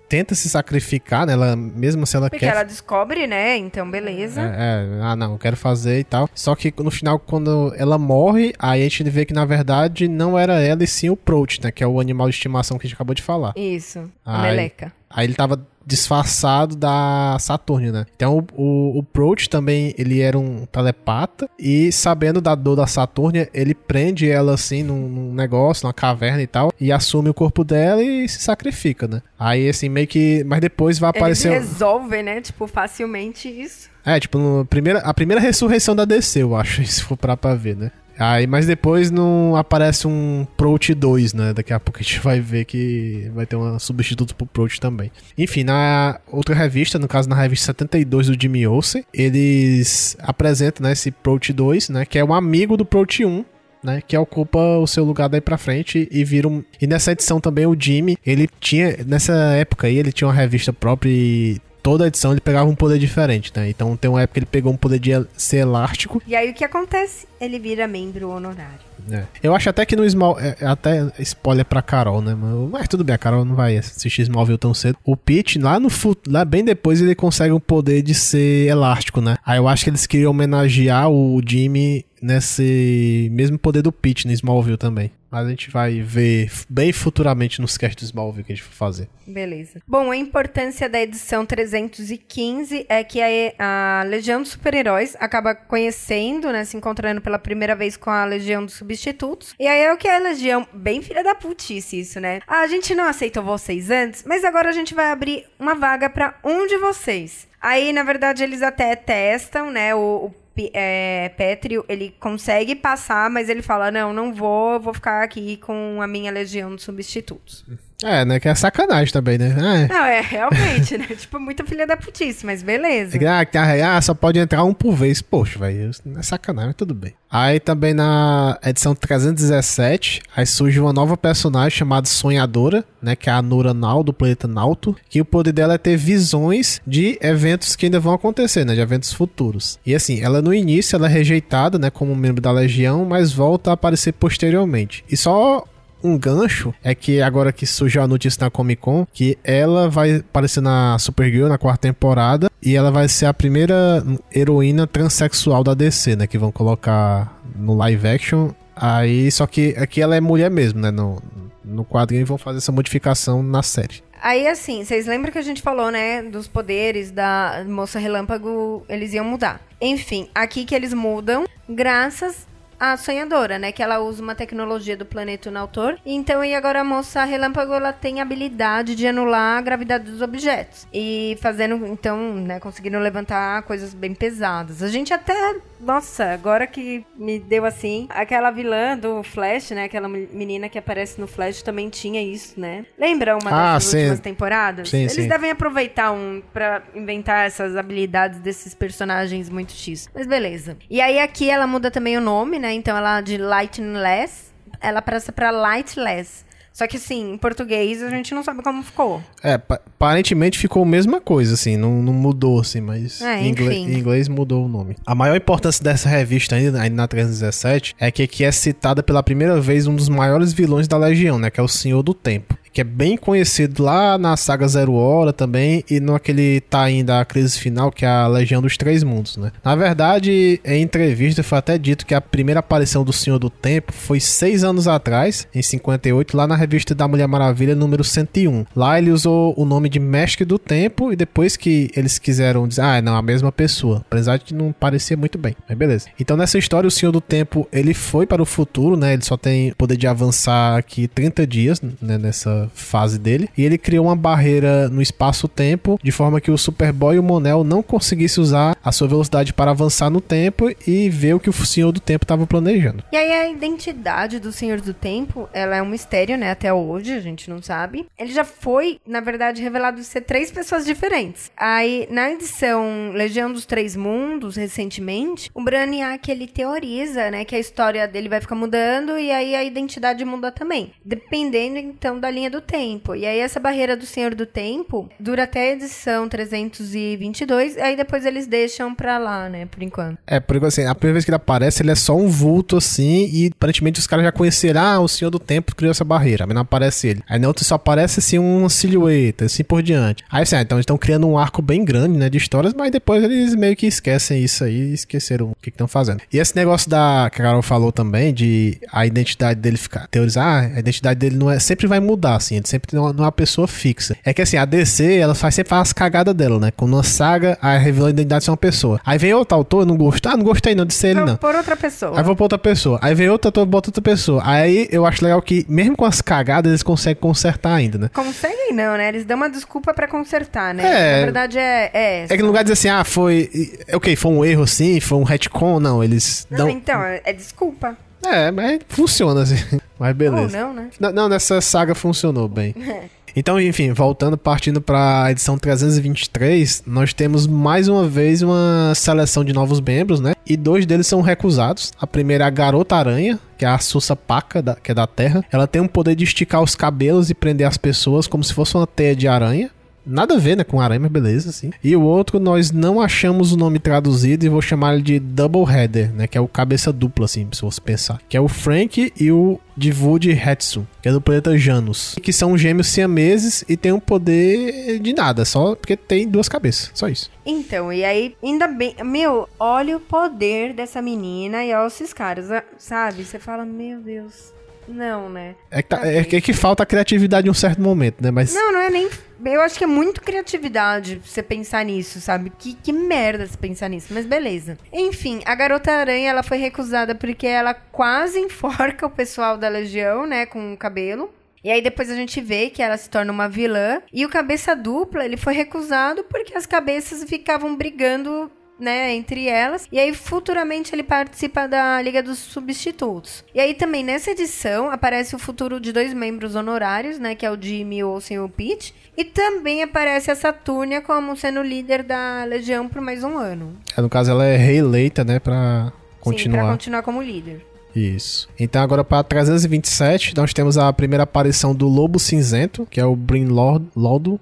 tenta se sacrificar, né? Ela, mesmo se ela Porque quer. ela descobre, né? Então, beleza. É, é, ah, não, quero fazer e tal. Só que no final, quando ela morre, aí a gente vê que na verdade não era ela e sim o Prout, né? Que é o animal de estimação que a gente acabou de falar. Isso, a Aí- meleca. Aí ele tava disfarçado da Saturne, né? Então o, o, o Prout também, ele era um telepata e sabendo da dor da Saturnia, ele prende ela assim num, num negócio, numa caverna e tal, e assume o corpo dela e se sacrifica, né? Aí assim, meio que... Mas depois vai aparecer... Eles resolvem, né? Tipo, facilmente isso. É, tipo, no primeira, a primeira ressurreição da DC, eu acho, se for pra, pra ver, né? Aí, mas depois não aparece um Prout 2, né? Daqui a pouco a gente vai ver que vai ter um substituto pro Prout também. Enfim, na outra revista, no caso na revista 72 do Jimmy Olsen, eles apresentam né, esse Prout 2, né? Que é um amigo do Prout 1, né, que ocupa o seu lugar daí pra frente e vira um... E nessa edição também o Jimmy, ele tinha, nessa época aí, ele tinha uma revista própria e toda edição ele pegava um poder diferente, né? Então tem uma época que ele pegou um poder de ser elástico. E aí o que acontece? Ele vira membro honorário. né? Eu acho até que no Small... É, é até spoiler pra Carol, né? Mas, tudo bem, a Carol não vai assistir Smallville tão cedo. O Pete, lá no lá bem depois, ele consegue um poder de ser elástico, né? Aí eu acho que eles queriam homenagear o Jimmy nesse mesmo poder do Pete no Smallville também. Mas a gente vai ver bem futuramente nos casts do Smallville que a gente for fazer. Beleza. Bom, a importância da edição 315 é que a, a Legião dos Super-Heróis acaba conhecendo, né, se encontrando pela primeira vez com a Legião dos Substitutos. E aí é o que a Legião, bem filha da putice isso, né? Ah, a gente não aceitou vocês antes, mas agora a gente vai abrir uma vaga para um de vocês. Aí, na verdade, eles até testam, né, o, o é, Petrio, ele consegue passar, mas ele fala: não, não vou, vou ficar aqui com a minha legião de substitutos. É, né? Que é sacanagem também, né? Ah, é. Não, é realmente, né? tipo, muita filha da putice, mas beleza. Ah, ah, só pode entrar um por vez. Poxa, velho, é sacanagem, mas tudo bem. Aí também na edição 317, aí surge uma nova personagem chamada Sonhadora, né? Que é a Nura Nal, do planeta Nauto. Que o poder dela é ter visões de eventos que ainda vão acontecer, né? De eventos futuros. E assim, ela no início ela é rejeitada, né? Como membro da Legião, mas volta a aparecer posteriormente. E só um gancho é que agora que surgiu a notícia na Comic Con, que ela vai aparecer na Supergirl na quarta temporada e ela vai ser a primeira heroína transexual da DC, né? Que vão colocar no live action. Aí, só que aqui ela é mulher mesmo, né? No, no quadrinho vão fazer essa modificação na série. Aí, assim, vocês lembram que a gente falou, né, dos poderes da Moça Relâmpago, eles iam mudar. Enfim, aqui que eles mudam, graças a sonhadora, né? Que ela usa uma tecnologia do planeta Nautor. Então, e agora a moça relâmpago, ela tem a habilidade de anular a gravidade dos objetos. E fazendo, então, né? Conseguindo levantar coisas bem pesadas. A gente até, nossa, agora que me deu assim, aquela vilã do Flash, né? Aquela menina que aparece no Flash também tinha isso, né? Lembra uma ah, dessas sim. últimas temporadas? Sim, Eles sim. devem aproveitar um pra inventar essas habilidades desses personagens muito X. Mas beleza. E aí aqui ela muda também o nome, né? Então ela de Lightness, ela passa pra Lightless. Só que assim, em português a gente não sabe como ficou. É, pa- aparentemente ficou a mesma coisa, assim, não, não mudou, assim, mas É, em, enfim. em inglês mudou o nome. A maior importância dessa revista ainda, ainda na 317 é que aqui é citada pela primeira vez um dos maiores vilões da Legião, né, que é o Senhor do Tempo. Que é bem conhecido lá na saga Zero Hora também e no aquele tain da crise final, que é a Legião dos Três Mundos, né? Na verdade, em entrevista foi até dito que a primeira aparição do Senhor do Tempo foi seis anos atrás, em 58, lá na revista da Mulher Maravilha, número 101. Lá ele usou o nome de Mestre do Tempo e depois que eles quiseram dizer, ah, não, a mesma pessoa. Apesar de que não parecia muito bem, mas beleza. Então nessa história, o Senhor do Tempo, ele foi para o futuro, né? Ele só tem poder de avançar aqui 30 dias, né, nessa fase dele. E ele criou uma barreira no espaço-tempo, de forma que o Superboy e o Monel não conseguissem usar a sua velocidade para avançar no tempo e ver o que o Senhor do Tempo estava planejando. E aí a identidade do Senhor do Tempo, ela é um mistério, né? Até hoje, a gente não sabe. Ele já foi, na verdade, revelado ser três pessoas diferentes. Aí, na edição Legião dos Três Mundos, recentemente, o Brainiac, ele teoriza, né? Que a história dele vai ficar mudando e aí a identidade muda também. Dependendo, então, da linha do tempo. E aí essa barreira do Senhor do Tempo dura até a edição 322, e aí depois eles deixam pra lá, né? Por enquanto. É, porque assim, a primeira vez que ele aparece, ele é só um vulto assim, e aparentemente os caras já conheceram, ah, o Senhor do Tempo criou essa barreira, mas não aparece ele. Aí na outra só aparece assim uma silhueta, assim por diante. Aí assim, ah, então eles estão criando um arco bem grande, né, de histórias, mas depois eles meio que esquecem isso aí esqueceram o que estão fazendo. E esse negócio da, que a Carol falou também, de a identidade dele ficar, teorizar, ah, a identidade dele não é, sempre vai mudar, assim, ele sempre não, não é uma pessoa fixa. É que assim, a DC, ela faz sempre faz as cagadas dela, né, quando uma saga, aí revela a identidade de uma pessoa. Aí vem outro autor, não gostou, ah, não gostei não de ser ele Vou não. por outra pessoa. Aí vou pra outra pessoa. Aí vem outro ator, bota outra pessoa. Aí eu acho legal que, mesmo com as cagadas, eles conseguem consertar ainda, né? Conseguem não, né? Eles dão uma desculpa pra consertar, né? É. Na verdade é, é essa. É que no lugar de dizer assim, ah, foi. Ok, foi um erro sim, foi um retcon, não. Eles Não, dão. então, é é desculpa. É, mas funciona assim. Mas beleza. Ou não, né? Não, não, nessa saga funcionou bem. Então, enfim, voltando, partindo para a edição 323, nós temos mais uma vez uma seleção de novos membros, né? E dois deles são recusados. A primeira é a Garota Aranha, que é a Sussa Paca, da- que é da Terra. Ela tem o poder de esticar os cabelos e prender as pessoas como se fosse uma teia de aranha. Nada a ver, né, com aranha, mas beleza, assim. E o outro nós não achamos o nome traduzido e vou chamar ele de Double Header, né, que é o cabeça dupla, assim, se você pensar. Que é o Frank e o Divud Hetsu, que é do planeta Janus. Que são gêmeos siameses e tem um poder de nada, só porque tem duas cabeças, só isso. Então, e aí, ainda bem. Meu, olha o poder dessa menina e olha esses caras, ah, sabe? Você fala, meu Deus. Não, né? É que, tá, é que- é que falta criatividade em um certo momento, né, mas... Não, não é nem. Eu acho que é muito criatividade você pensar nisso, sabe? Que, que merda você pensar nisso, mas beleza. Enfim, a garota aranha ela foi recusada porque ela quase enforca o pessoal da Legião, né? Com o cabelo. E aí depois a gente vê que ela se torna uma vilã. E o cabeça dupla, ele foi recusado porque as cabeças ficavam brigando. Né, entre elas. E aí, futuramente, ele participa da Liga dos Substitutos. E aí, também, nessa edição, aparece o futuro de dois membros honorários, né? Que é o Jimmy Olsen e o Pete. E também aparece a Saturnia como sendo líder da Legião por mais um ano. É, no caso, ela é reeleita, né, pra Sim, continuar. pra continuar como líder. Isso. Então agora para 327, nós temos a primeira aparição do Lobo Cinzento, que é o Brin Lord,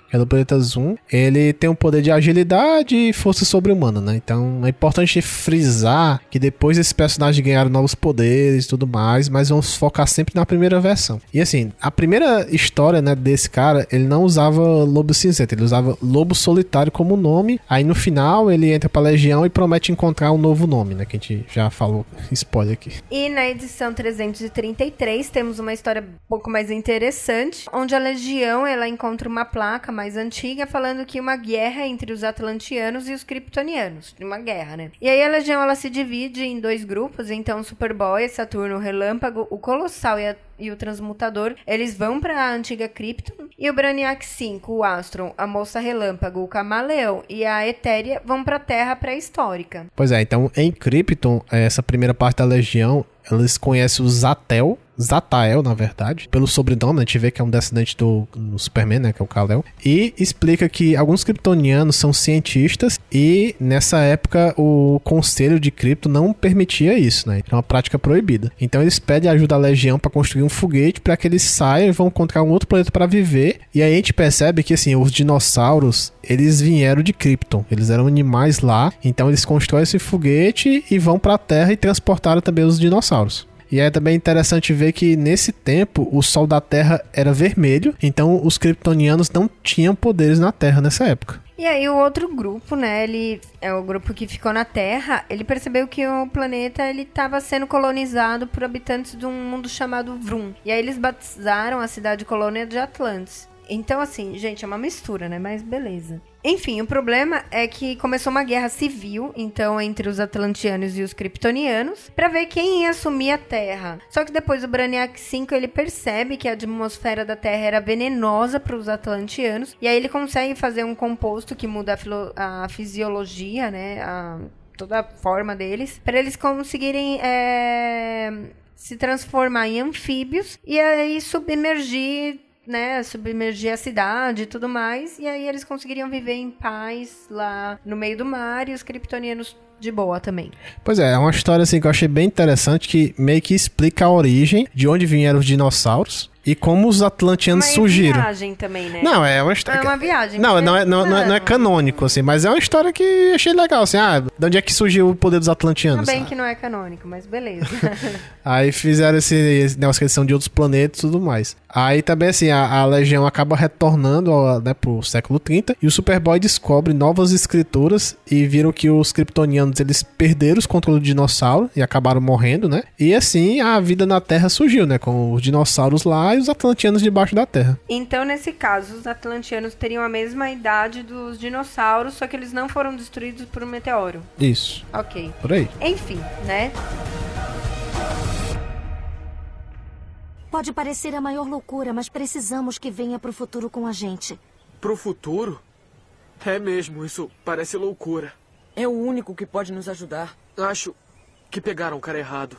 que é do planeta Zoom. Ele tem um poder de agilidade e força sobre-humana, né? Então é importante frisar que depois esses personagens ganharam novos poderes e tudo mais, mas vamos focar sempre na primeira versão. E assim, a primeira história, né, desse cara, ele não usava Lobo Cinzento, ele usava Lobo Solitário como nome. Aí no final ele entra pra Legião e promete encontrar um novo nome, né? Que a gente já falou, spoiler aqui. E na edição 333 temos uma história um pouco mais interessante, onde a Legião ela encontra uma placa mais antiga falando que uma guerra entre os Atlantianos e os Kryptonianos, uma guerra, né? E aí a Legião ela se divide em dois grupos, então Superboy, Saturno, Relâmpago, o Colossal e, a- e o Transmutador, eles vão para a antiga Krypton, e o Brainiac 5, o Astron, a Moça Relâmpago, o Camaleão e a Etéria vão para a Terra pré-histórica. Pois é, então em Krypton, essa primeira parte da Legião, eles conhecem o Zatel, Zatael, na verdade, pelo sobrenome, né? a gente vê que é um descendente do, do Superman, né, que é o Kal-El, e explica que alguns kryptonianos são cientistas e nessa época o conselho de Krypton não permitia isso, né? É uma prática proibida. Então eles pedem ajuda à Legião para construir um foguete para que eles saiam e vão encontrar um outro planeta para viver. E aí a gente percebe que assim, os dinossauros, eles vieram de Krypton, eles eram animais lá, então eles constroem esse foguete e vão para a Terra e transportaram também os dinossauros. E é também interessante ver que nesse tempo o Sol da Terra era vermelho, então os kryptonianos não tinham poderes na Terra nessa época. E aí o outro grupo, né, ele é o grupo que ficou na Terra, ele percebeu que o planeta ele estava sendo colonizado por habitantes de um mundo chamado Vrum. E aí eles batizaram a cidade colônia de Atlantis. Então assim, gente, é uma mistura, né, mas beleza. Enfim, o problema é que começou uma guerra civil, então, entre os atlantianos e os kryptonianos, pra ver quem ia assumir a Terra. Só que depois o Brainiac 5, ele percebe que a atmosfera da Terra era venenosa para os atlantianos, e aí ele consegue fazer um composto que muda a, a fisiologia, né, a- toda a forma deles, para eles conseguirem é, se transformar em anfíbios e aí submergir né, submergir a cidade e tudo mais, e aí eles conseguiriam viver em paz lá no meio do mar e os kryptonianos de boa também. Pois é, é uma história assim que eu achei bem interessante que meio que explica a origem de onde vieram os dinossauros e como os atlantianos Uma surgiram. viagem também, né? Não, é uma história. É uma viagem. Não, porque- não é, não, não é- não é Não. canônico, assim, mas é uma história que achei legal, assim, ah, de onde é que surgiu o poder dos atlantianos? Bem que não é canônico, mas beleza. Aí fizeram esse, esse negócio que eles são de outros planetas e tudo mais. Aí também, assim, a, a Legião acaba retornando ao, né, pro século 30 e o Superboy descobre novas escrituras e viram que os kryptonianos, eles perderam os controles do dinossauro e acabaram morrendo, né? E assim, a vida na Terra surgiu, né? Com os dinossauros lá e os atlantianos debaixo da Terra. então, nesse caso, os atlantianos teriam a mesma idade dos dinossauros, só que eles não foram destruídos por um meteoro. Isso, Ok. por aí. Enfim, né? Pode parecer a maior loucura, mas precisamos que venha pro futuro com a gente. Pro futuro? É mesmo, isso parece loucura. É o único que pode nos ajudar. Acho que pegaram o cara errado.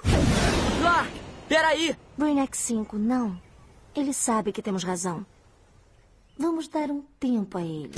Clark, peraí! Brainiac 5, não. Ele sabe que temos razão. Vamos dar um tempo a ele.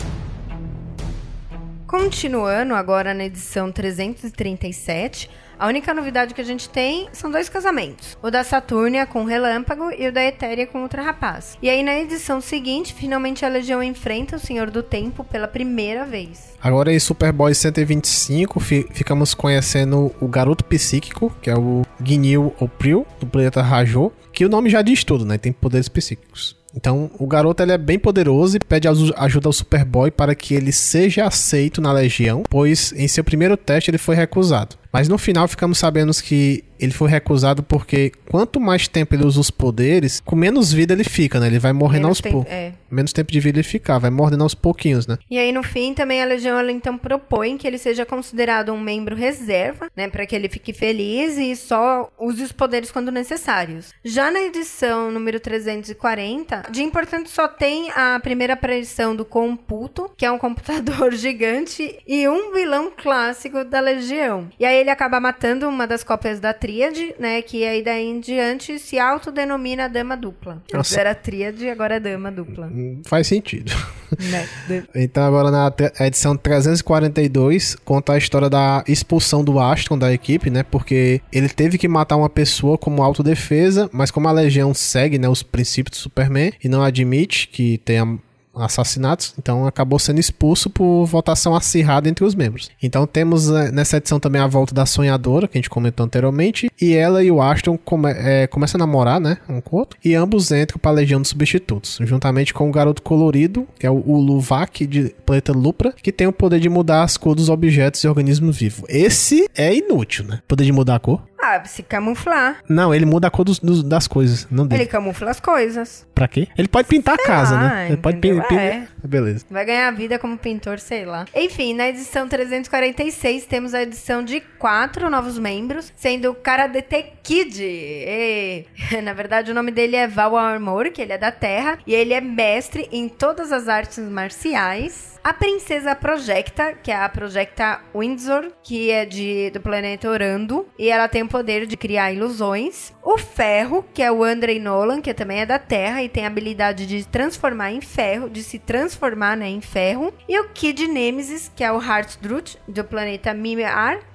Continuando agora na edição 337, a única novidade que a gente tem são dois casamentos: o da Saturnia com o Relâmpago e o da Etéria com Ultra Rapaz. E aí na edição seguinte, finalmente a Legião enfrenta o Senhor do Tempo pela primeira vez. Agora em Superboy 125, fi ficamos conhecendo o garoto psíquico, que é o Guinil Opril, do planeta Rajô, que o nome já diz tudo, né? Tem poderes psíquicos. Então, o garoto ele é bem poderoso e pede ajuda ao Superboy para que ele seja aceito na Legião, pois em seu primeiro teste ele foi recusado. Mas no final ficamos sabendo que ele foi recusado porque quanto mais tempo ele usa os poderes, com menos vida ele fica, né? Ele vai morrendo menos aos poucos. É. Menos tempo de vida ele fica, vai mordendo aos pouquinhos, né? E aí no fim também a Legião ela então propõe que ele seja considerado um membro reserva, né, para que ele fique feliz e só use os poderes quando necessários. Já na edição número 340, de importante só tem a primeira aparição do Computo, que é um computador gigante e um vilão clássico da Legião. E aí ele acaba matando uma das cópias da tríade, né? Que aí daí em diante se autodenomina dama dupla. Nossa. Era tríade, agora é dama dupla. Faz sentido. Né? então agora na edição 342 conta a história da expulsão do Astron da equipe, né? Porque ele teve que matar uma pessoa como autodefesa, mas como a Legião segue, né, os princípios do Superman e não admite que tenha assassinatos, então acabou sendo expulso por votação acirrada entre os membros. Então temos eh, nessa edição também a volta da Sonhadora, que a gente comentou anteriormente, e ela e o Ashton come, é, começam a namorar, né, um com o outro, e ambos entram para a Legião dos Substitutos, juntamente com o garoto colorido, que é o, o de Planeta Lupra, que tem o poder de mudar as cores dos objetos e organismos vivos. Esse é inútil, né? Poder de mudar a cor. Se camuflar. Não, ele muda a cor dos, dos, das coisas, não dele. Ele camufla as coisas. Pra quê? Ele pode pintar sei a casa, lá, né? Ele pode pintar. É. Beleza. Vai ganhar vida como pintor, sei lá. Enfim, na edição 346 temos a edição de quatro novos membros, sendo o Karate Kid. E, na verdade, o nome dele é Val Armor, que ele é da Terra, e ele é mestre em todas as artes marciais. A princesa Projecta, que é a Projecta Windsor, que é de, do planeta Orando, e ela tem o poder de criar ilusões. O Ferro, que é o Andrei Nolan, que também é da Terra e tem a habilidade de transformar em ferro, de se transformar né, em ferro. E o Kid Nemesis, que é o Heartdrut, do planeta Mimir,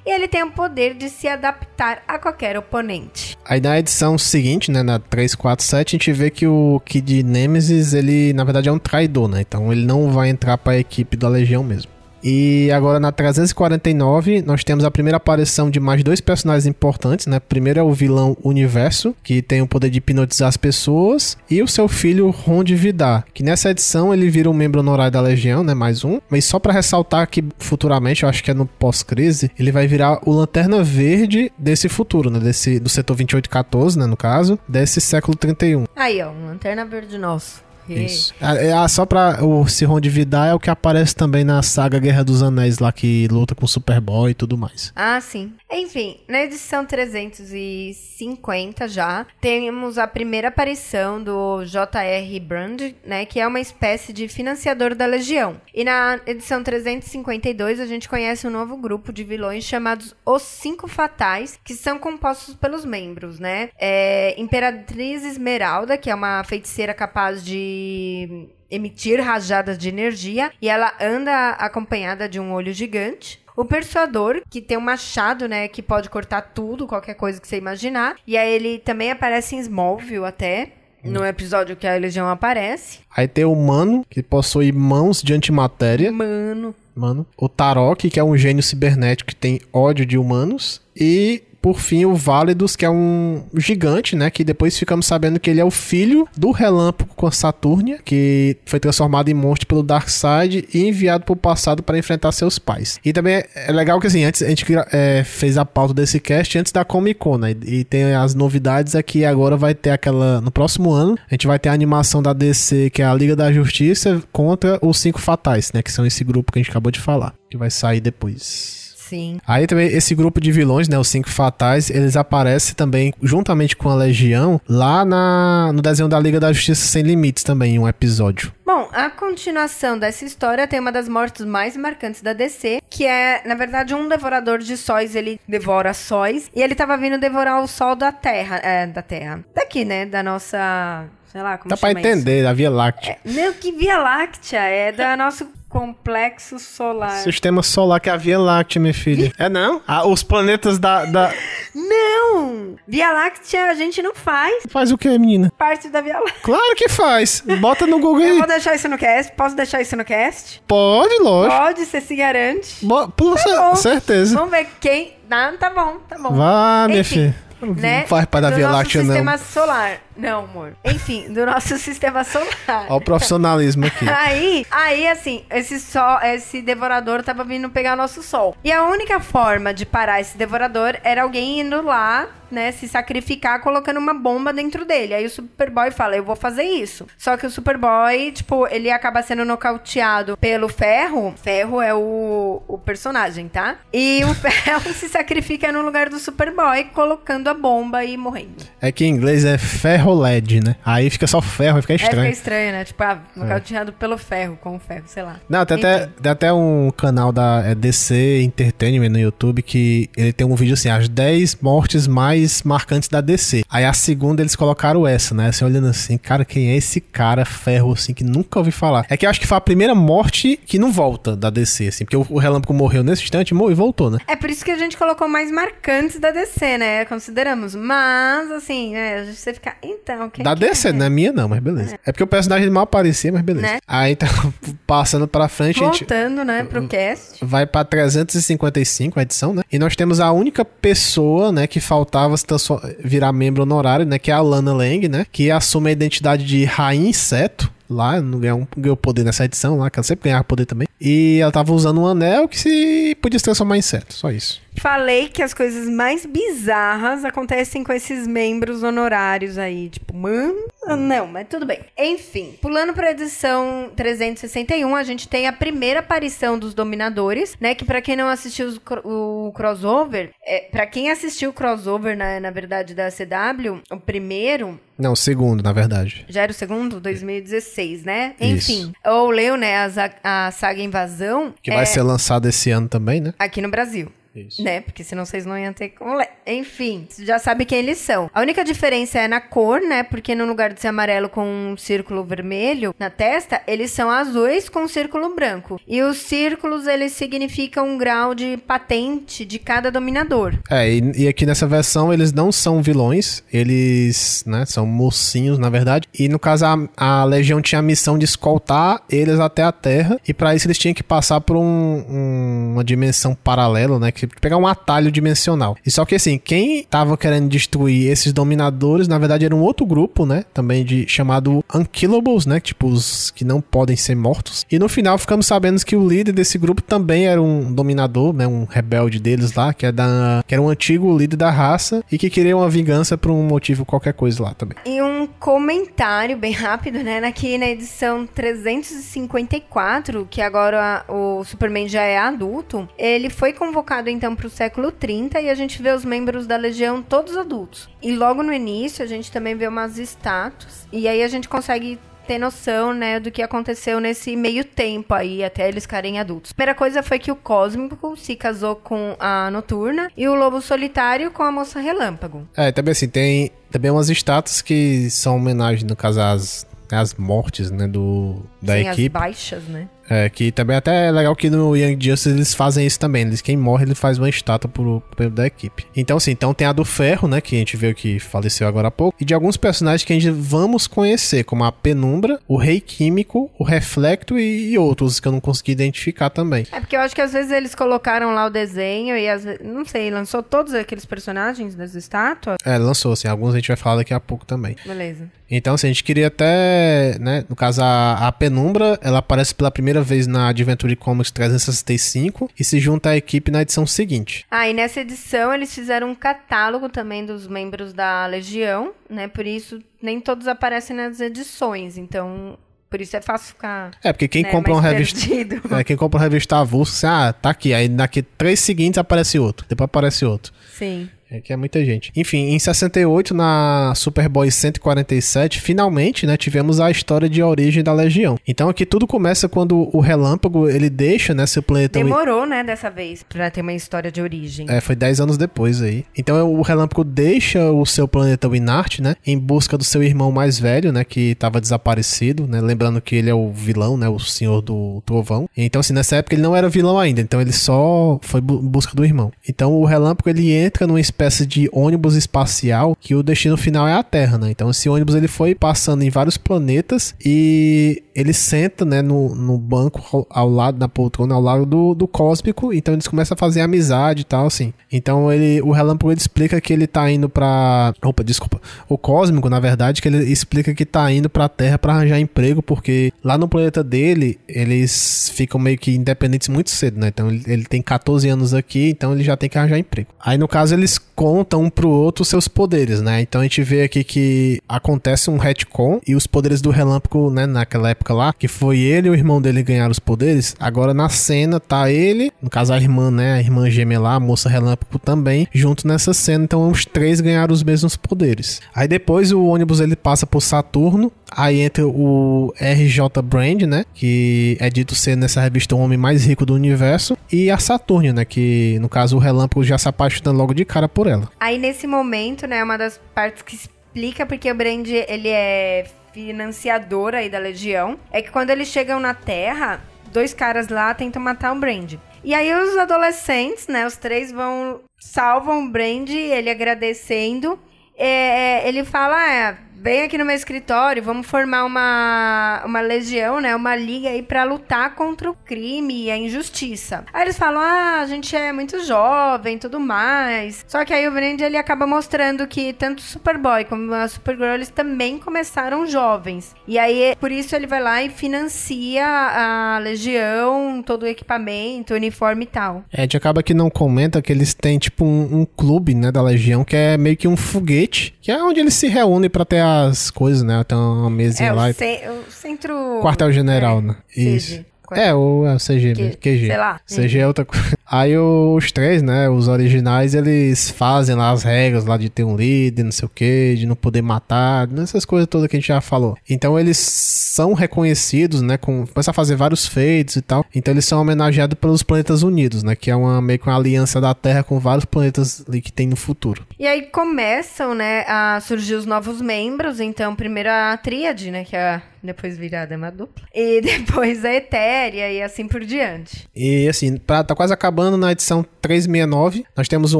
e ele tem o poder de se adaptar a qualquer oponente. Aí na edição seguinte, né, na 347, a gente vê que o Kid Nemesis, ele na verdade é um traidor, né? Então ele não vai entrar para a equipe da Legião mesmo. E agora na 349 nós temos a primeira aparição de mais dois personagens importantes, né? Primeiro é o vilão Universo, que tem o poder de hipnotizar as pessoas, e o seu filho Ron Vidar, que nessa edição ele vira um membro honorário da Legião, né? Mais um. Mas só para ressaltar que futuramente, eu acho que é no pós-crise, ele vai virar o Lanterna Verde desse futuro, né? Desse, do setor 2814, né? No caso, desse século 31. Aí, ó, um Lanterna Verde nosso. Isso. Ah, é, ah, só pra o Sirron de Vidar é o que aparece também na saga Guerra dos Anéis lá que luta com o Superboy e tudo mais. Ah, sim. Enfim, na edição 350 já, temos a primeira aparição do J.R. Brand, né, que é uma espécie de financiador da Legião. E na edição 352 a gente conhece um novo grupo de vilões chamados Os Cinco Fatais, que são compostos pelos membros, né? É, Imperatriz Esmeralda, que é uma feiticeira capaz de emitir rajadas de energia e ela anda acompanhada de um olho gigante. O persuador, que tem um machado, né, que pode cortar tudo, qualquer coisa que você imaginar. E aí ele também aparece em Smallville até. No episódio que a Legião aparece. Aí tem o Mano, que possui mãos de antimatéria. Mano. Mano. O Tarok, que é um gênio cibernético que tem ódio de humanos. E por fim, o Válidos, que é um gigante, né? Que depois ficamos sabendo que ele é o filho do Relâmpago com Saturnia, que foi transformado em monstro pelo Darkseid e enviado para o passado para enfrentar seus pais. E também é legal que, assim, antes a gente é, fez a pauta desse cast antes da Comic Con, né? E tem as novidades aqui. Agora vai ter aquela. No próximo ano, a gente vai ter a animação da DC, que é a Liga da Justiça, contra os Cinco Fatais, né? Que são esse grupo que a gente acabou de falar, que vai sair depois. Sim. Aí também esse grupo de vilões, né, os Cinco Fatais, eles aparecem também juntamente com a Legião lá na, no desenho da Liga da Justiça Sem Limites também, em um episódio. Bom, a continuação dessa história tem uma das mortes mais marcantes da DC, que é, na verdade, um devorador de sóis, ele devora sóis, e ele tava vindo devorar o sol da Terra, é, da Terra, daqui, né, da nossa sei lá, como Dá pra entender, isso? da Via Láctea. É, não, que Via Láctea, é da nosso Complexo solar. Sistema solar que é a Via Láctea, minha filha. É não? Ah, os planetas da, da. Não! Via Láctea a gente não faz Faz o que, menina? parte da Via Láctea. Claro que faz. Bota no Google Eu aí. vou deixar isso no cast. Posso deixar isso no cast? Pode, lógico. Pode, você se garante. Bo- cer- bom. certeza. Vamos ver quem. Ah, tá bom, tá bom. Vá, minha Enfim, filha. Né? Não faz para da do Via nosso Láctea, não. sistema solar. Não, amor. Enfim, do nosso sistema solar. Olha o profissionalismo aqui. Aí, aí, assim, esse sol, esse devorador tava vindo pegar nosso sol. E a única forma de parar esse devorador era alguém indo lá, né, se sacrificar colocando uma bomba dentro dele. Aí o Superboy fala, eu vou fazer isso. Só que o Superboy, tipo, ele acaba sendo nocauteado pelo Ferro. Ferro é o, o personagem, tá? E o Ferro se sacrifica no lugar do Superboy, colocando a bomba e morrendo. É que em inglês é ferro LED, né? Aí fica só ferro, aí fica É, estranho. fica estranho, né? Tipo, ah, nocauteado pelo Ferro, com o Ferro, sei lá. Não, tem até, tem até um canal da é, DC Entertainment no YouTube que ele tem um vídeo assim, as 10 mortes mais marcantes da DC. Aí a segunda eles colocaram essa, né? Assim, olhando assim, cara, quem é esse cara ferro, assim, que nunca ouvi falar. É que eu acho que foi a primeira morte que não volta da DC, assim, porque o, Relâmpago morreu nesse instante morreu e voltou, né? É por isso que a gente colocou mais marcantes da DC, né? Consideramos. Mas, assim, né? Você fica. Então, quem da que DC, é? não é minha não, mas beleza. É, porque o personagem mal aparecia, mas beleza. Né? Aí tá passando pra frente, a gente Voltando, né, pro cast. vai pra 355 a edição, né? E nós temos a única pessoa, né, que faltava se transfor- virar membro honorário, né, que é a Lana Lang, né, que assume a identidade de Rainha Inseto. Lá, não ganhou, ganhou poder nessa edição lá, que ela sempre ganhava poder também. E ela tava usando um anel que se podia se transformar em inseto, só isso. Falei que as coisas mais bizarras acontecem com esses membros honorários aí. Tipo, mano. ah, Não, mas tudo bem. Enfim, pulando pra edição 361, a gente tem a primeira aparição dos Dominadores, né? Que pra quem não assistiu o crossover, é, para quem assistiu o crossover, na, na verdade, da CW, o primeiro, Não, segundo, na verdade. já era o segundo? 2016, né? Isso. Enfim. Ou leu, né, a, a saga Invasão. Que vai é, ser lançado esse ano também, né? Aqui no Brasil. Isso. Né? Porque senão vocês não iam ter como ler. Enfim, você já sabe quem eles são. A única diferença é na cor, né? Porque no lugar de ser amarelo com um círculo vermelho na testa, eles são azuis com um círculo branco. E os círculos, eles significam um grau de patente de cada dominador. É, e, e aqui nessa versão eles não são vilões, eles, né, são mocinhos, na verdade. E no caso a, a Legião tinha a missão de escoltar eles até a Terra, e pra isso eles tinham que passar por um- um- uma dimensão paralela, né, que pegar um atalho dimensional. E só que assim, quem tava querendo destruir esses dominadores, na verdade era um outro grupo, né, também de chamado Unkillables, né, tipo os que não podem ser mortos. E no final ficamos sabendo que o líder desse grupo também era um dominador, né, um rebelde deles lá, que é da que era um antigo líder da raça e que queria uma vingança por um motivo qualquer coisa lá também. E um comentário bem rápido, né? Aqui na edição 354, que agora o Superman já é adulto, ele foi convocado então para o século 30 e a gente vê os membros da Legião todos adultos. E logo no início a gente também vê umas estátuas e aí a gente consegue ter noção, né, do que aconteceu nesse meio tempo aí, até eles ficarem adultos. Primeira coisa foi que o Cósmico se casou com a Noturna e o Lobo Solitário com a Moça Relâmpago. É, também assim, tem também umas estátuas que são homenagem, no caso, às, às mortes, né, do, da Sim, as equipe. baixas, né? É, que também até é legal que no Young Justice eles fazem isso também. Eles, quem morre, ele faz uma estátua pro, membro da equipe. Então, assim, então tem a do Ferro, né? Que a gente viu que faleceu agora há pouco. E de alguns personagens que a gente vamos conhecer, como a Penumbra, o Rei Químico, o Reflecto e, e outros que eu não consegui identificar também. É porque eu acho que às vezes eles colocaram lá o desenho e às vezes, não sei, lançou todos aqueles personagens das estátuas. É, lançou, assim. Alguns a gente vai falar daqui a pouco também. Beleza. Então, assim, a gente queria até, né, no caso, a, a Penumbra, ela aparece pela primeira vez na Adventure Comics 365 e se junta à equipe na edição seguinte. Ah, e nessa edição eles fizeram um catálogo também dos membros da Legião, né? Por isso nem todos aparecem nas edições, então por isso é fácil ficar. É, porque quem né, compra uma revista. É, quem compra uma revista avulsa, assim, ah, tá aqui. Aí daqui três seguintes aparece outro. Depois aparece outro. Sim. É que é muita gente. Enfim, em 68, na Superboy 147, finalmente, né, tivemos a história de origem da Legião. Então aqui tudo começa quando o Relâmpago, ele deixa, né, seu planeta... Demorou, né, dessa vez, pra ter uma história de origem. É, foi 10 anos depois aí. Então o Relâmpago deixa o seu planeta Winart, né, em busca do seu irmão mais velho, né, que estava desaparecido, né, lembrando que ele é o vilão, né, o senhor do trovão. Então assim, nessa época ele não era vilão ainda, então ele só foi em busca do irmão. Então o Relâmpago ele entra numa espécie de ônibus espacial que o destino final é a Terra, né? Então esse ônibus ele foi passando em vários planetas e ele senta, né, no, no banco ao, lado, na poltrona, ao lado do, do cósmico, então eles começam a fazer amizade e tal, assim. Então ele, o Relâmpago ele explica que ele tá indo pra... Opa, desculpa. O cósmico, na verdade, que ele explica que tá indo pra Terra pra arranjar emprego, porque lá no planeta dele, eles ficam meio que independentes muito cedo, né? Então ele, ele tem 14 anos aqui, então ele já tem que arranjar emprego. Aí no caso eles contam um pro outro seus poderes, né? Então a gente vê aqui que acontece um retcon e os poderes do Relâmpago, né, naquela época lá, que foi ele e o irmão dele ganharam os poderes, agora na cena tá ele, no caso a irmã, né, a irmã gêmea lá, a moça Relâmpago também, junto nessa cena, então os três ganharam os mesmos poderes. Aí depois o ônibus ele passa por Saturno, aí entra o RJ Brand, né, que é dito ser nessa revista o homem mais rico do universo, e a Saturno, né, que no caso o Relâmpago já se apaixona logo de cara por ela. Aí nesse momento, né, uma das partes que explica porque o Brand ele é financiador aí da Legião, é que quando eles chegam na Terra, dois caras lá tentam matar o Brand. E aí os adolescentes, né, os três vão salvam o Brand, ele agradecendo. É, ele fala, é, vem aqui no meu escritório, vamos formar uma, uma legião, né? Uma liga aí pra lutar contra o crime e a injustiça. Aí eles falam, ah, a gente é muito jovem tudo mais. Só que aí o Brand, ele acaba mostrando que tanto Superboy como a Supergirl, eles também começaram jovens. E aí, por isso ele vai lá e financia a legião, todo o equipamento, uniforme e tal. É, a acaba que não comenta que eles têm, tipo, um, um clube, né, da legião, que é meio que um foguete, que é onde eles se reúnem pra ter as coisas, né? Tem uma mesinha É, lá. o, ce- o centro... Quartel-general, é, né? CG. Isso. É, o, é o CG, mesmo, Que- QG. sei lá. CG é outra coisa. Aí os três, né, os originais, eles fazem lá as regras lá de ter um líder, não sei o que, de não poder matar, essas coisas todas que a gente já falou. Então eles são reconhecidos, né, com, começam a fazer vários feitos e tal. Então eles são homenageados pelos Planetas Unidos, né, que é uma meio que uma aliança da Terra com vários planetas ali que tem no futuro. E aí começam, né, a surgir os novos membros. Então, primeiro a Tríade, né, que é depois vira a Dama Dupla. E depois a Etéria e assim por diante. E assim, pra, tá quase acabando na edição 369. Nós temos um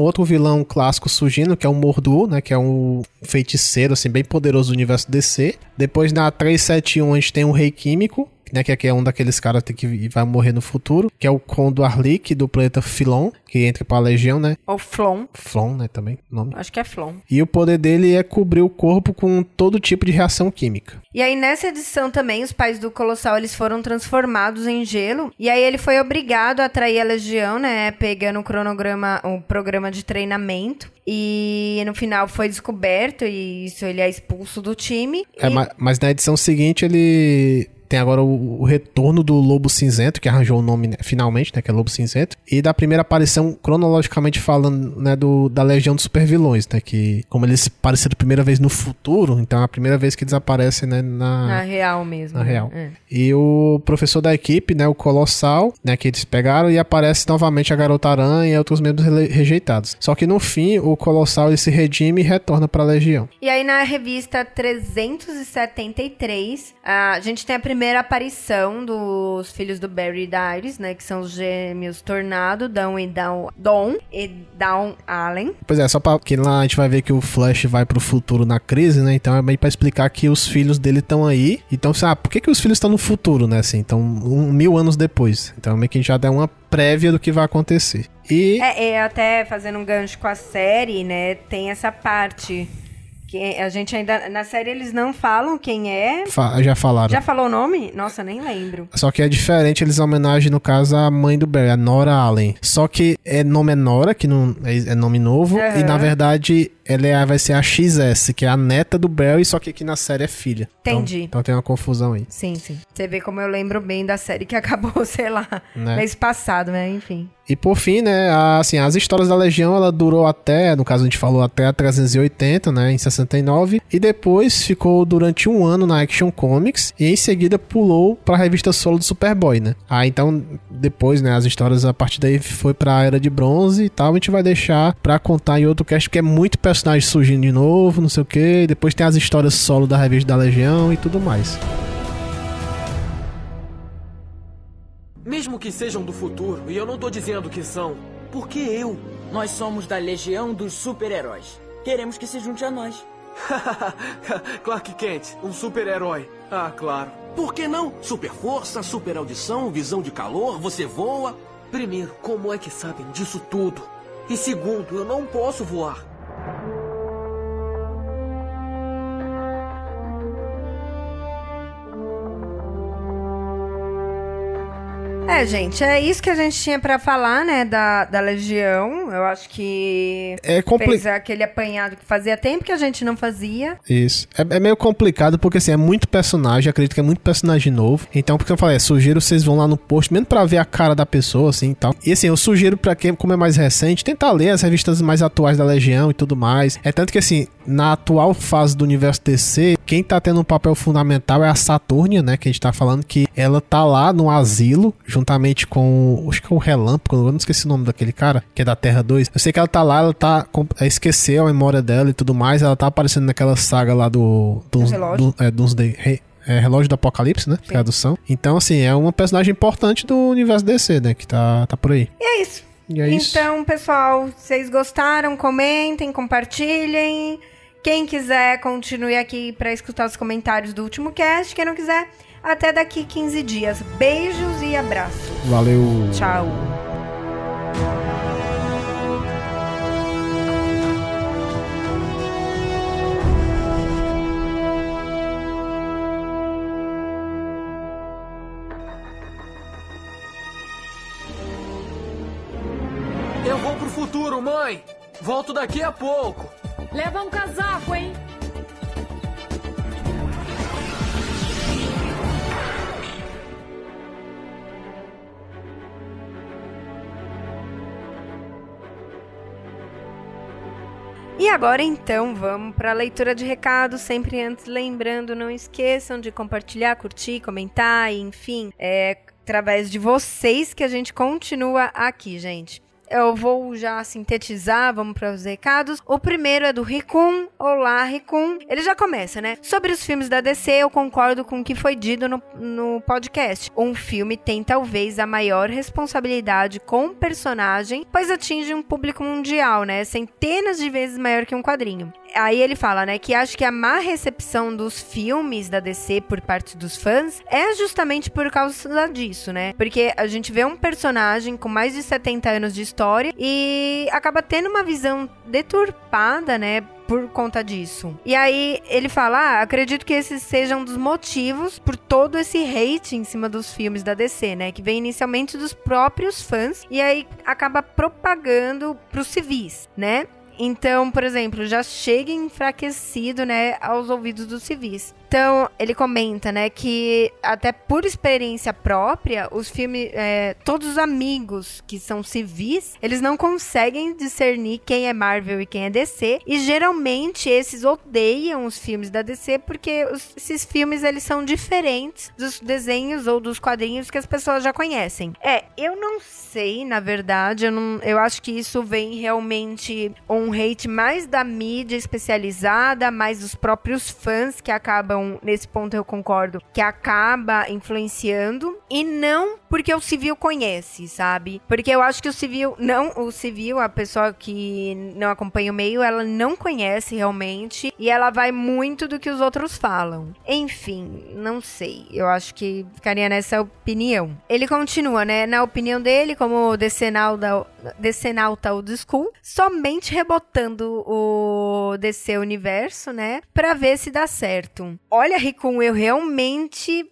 outro vilão clássico surgindo, que é o Mordu, né? Que é um feiticeiro, assim, bem poderoso do universo DC. Depois na 371 a gente tem um Rei Químico. Né, que aqui é um daqueles caras que vai morrer no futuro, que é o Kondo Arlik do planeta Filon, que entra pra Legião, né? Ou Flon. Flon, né, também, o nome. Acho que é Flon. E o poder dele é cobrir o corpo com todo tipo de reação química. E aí, nessa edição também, os pais do Colossal, eles foram transformados em gelo. E aí, ele foi obrigado a atrair a Legião, né? Pegando o cronograma, o programa de treinamento. E no final foi descoberto e isso ele é expulso do time. É, E- ma- mas na edição seguinte ele tem agora o, o retorno do Lobo Cinzento, que arranjou o nome né, finalmente, né, que é Lobo Cinzento, e da primeira aparição, cronologicamente falando, né, do, da Legião dos Supervilões, né, que como eles apareceram a primeira vez no futuro, então é a primeira vez que eles aparecem, né, na... Na real mesmo. Na né? real. É. E o professor da equipe, né, o Colossal, né, que eles pegaram e aparece novamente a Garota Aranha e outros membros rejeitados. Só que no fim, o Colossal ele se redime e retorna pra Legião. E aí na revista 373, a gente tem a primeira aparição dos filhos do Barry e da Iris, né? Que são os gêmeos Tornado, Dom e Down, Dom e Down Allen. Pois é, só pra que lá a gente vai ver que o Flash vai pro futuro na crise, né? Então é bem pra explicar que os filhos dele estão aí. Então, assim, ah, por que, que os filhos estão no futuro, né? Assim, então, um, mil anos depois. Então, meio que já dá uma prévia do que vai acontecer. E. É, é, até fazendo um gancho com a série, né? Tem essa parte a gente ainda... Na série eles não falam quem é. fa- já falaram. Já falou o nome? Nossa, nem lembro. Só que é diferente, eles homenagem, no caso, a mãe do Barry, a Nora Allen. Só que é nome é Nora, que não é, é nome novo, Aham. e na verdade ela é, vai ser a XS, que é a neta do Barry, só que aqui na série é filha. Então- Entendi. Então, tem uma confusão aí. Sim, sim. Você vê como eu lembro bem da série que acabou, sei lá, Né? mês passado, né? Enfim. E por fim, né, a, assim, as histórias da Legião, ela durou até, no caso a gente falou até a 380, né, em 69, e depois ficou durante um ano na Action Comics e em seguida pulou para a revista solo do Superboy, né? Ah, então depois, né, as histórias a partir daí foi para a era de bronze e tal, a gente vai deixar para contar em outro cast porque é muito personagem surgindo de novo, não sei o que, depois tem as histórias solo da revista da Legião e tudo mais. Mesmo que sejam do futuro, e eu não tô dizendo que são, por que eu? Nós somos da Legião dos Super-Heróis. Queremos que se junte a nós. Clark Kent, um super-herói. Ah, claro. Por que não? Super força, super audição, visão de calor, você voa. Primeiro, como é que sabem disso tudo? E segundo, eu não posso voar. É, gente, é isso que a gente tinha pra falar, né, da, da Legião. Eu acho que É fez aquele apanhado que fazia tempo que a gente não fazia. Isso. É, é meio complicado porque, assim, é muito personagem. Acredito que é muito personagem novo. Então, porque eu falei, é, sugiro vocês vão lá no post, mesmo pra ver a cara da pessoa, assim e tal. E, assim, eu sugiro pra quem, como é mais recente, tentar ler as revistas mais atuais da Legião e tudo mais. É tanto que, assim, na atual fase do universo DC, quem tá tendo um papel fundamental é a Saturnia, né? Que a gente tá falando que ela tá lá no asilo, juntamente com. Acho que é o Relâmpago, eu não esqueci o nome daquele cara, que é da Terra 2. Eu sei que ela tá lá, ela tá. é, Esqueceu a memória dela e tudo mais. Ela tá aparecendo naquela saga lá do. do, relógio. do é, Doomsday- Re- é, Relógio do Apocalipse, né? Tradução. Então, assim, é uma personagem importante do universo DC, né? Que tá, tá por aí. E é isso. E é isso. Então, pessoal, vocês gostaram? Comentem, compartilhem. Quem quiser, continue aqui pra escutar os comentários do último cast. Quem não quiser, até daqui 15 dias. Beijos e abraços. Valeu. Tchau. Eu vou pro futuro, mãe. Volto daqui a pouco. Leva um casaco, hein? E agora então vamos para a leitura de recados. Sempre antes, lembrando, não esqueçam de compartilhar, curtir, comentar, enfim, é através de vocês que a gente continua aqui, gente. Eu vou já sintetizar, vamos para os recados. O primeiro é do Ricum. Olá, Ricum. Ele já começa, né? Sobre os filmes da DC, eu concordo com o que foi dito no, no podcast. Um filme tem talvez a maior responsabilidade com o personagem, pois atinge um público mundial, né? Centenas de vezes maior que um quadrinho. Aí ele fala, né, que acho que a má recepção dos filmes da DC por parte dos fãs é justamente por causa disso, né? Porque a gente vê um personagem com mais de 70 anos de história e acaba tendo uma visão deturpada, né? Por conta disso. E aí ele fala: ah, acredito que esses sejam um dos motivos por todo esse hate em cima dos filmes da DC, né? Que vem inicialmente dos próprios fãs e aí acaba propagando pros civis, né? Então, por exemplo, já chega enfraquecido, né, aos ouvidos dos civis. Então, ele comenta, né, que até por experiência própria, os filmes, é, todos os amigos que são civis, eles não conseguem discernir quem é Marvel e quem é DC, e geralmente esses odeiam os filmes da DC porque os- esses filmes eles são diferentes dos desenhos ou dos quadrinhos que as pessoas já conhecem. É, eu não sei, na verdade, eu, não, eu acho que isso vem realmente um hate mais da mídia especializada, mais dos próprios fãs que acabam, nesse ponto eu concordo, que acaba influenciando e não porque o civil conhece, sabe? Porque eu acho que o civil, não, o civil, a pessoa que não acompanha o meio, ela não conhece realmente e ela vai muito do que os outros falam. Enfim, não sei. Eu acho que ficaria nessa opinião. Ele continua, né? Na opinião dele, como decenalta, decenalta old school, somente rebotando o DC Universo, né? Pra ver se dá certo. Olha, Ricum, eu realmente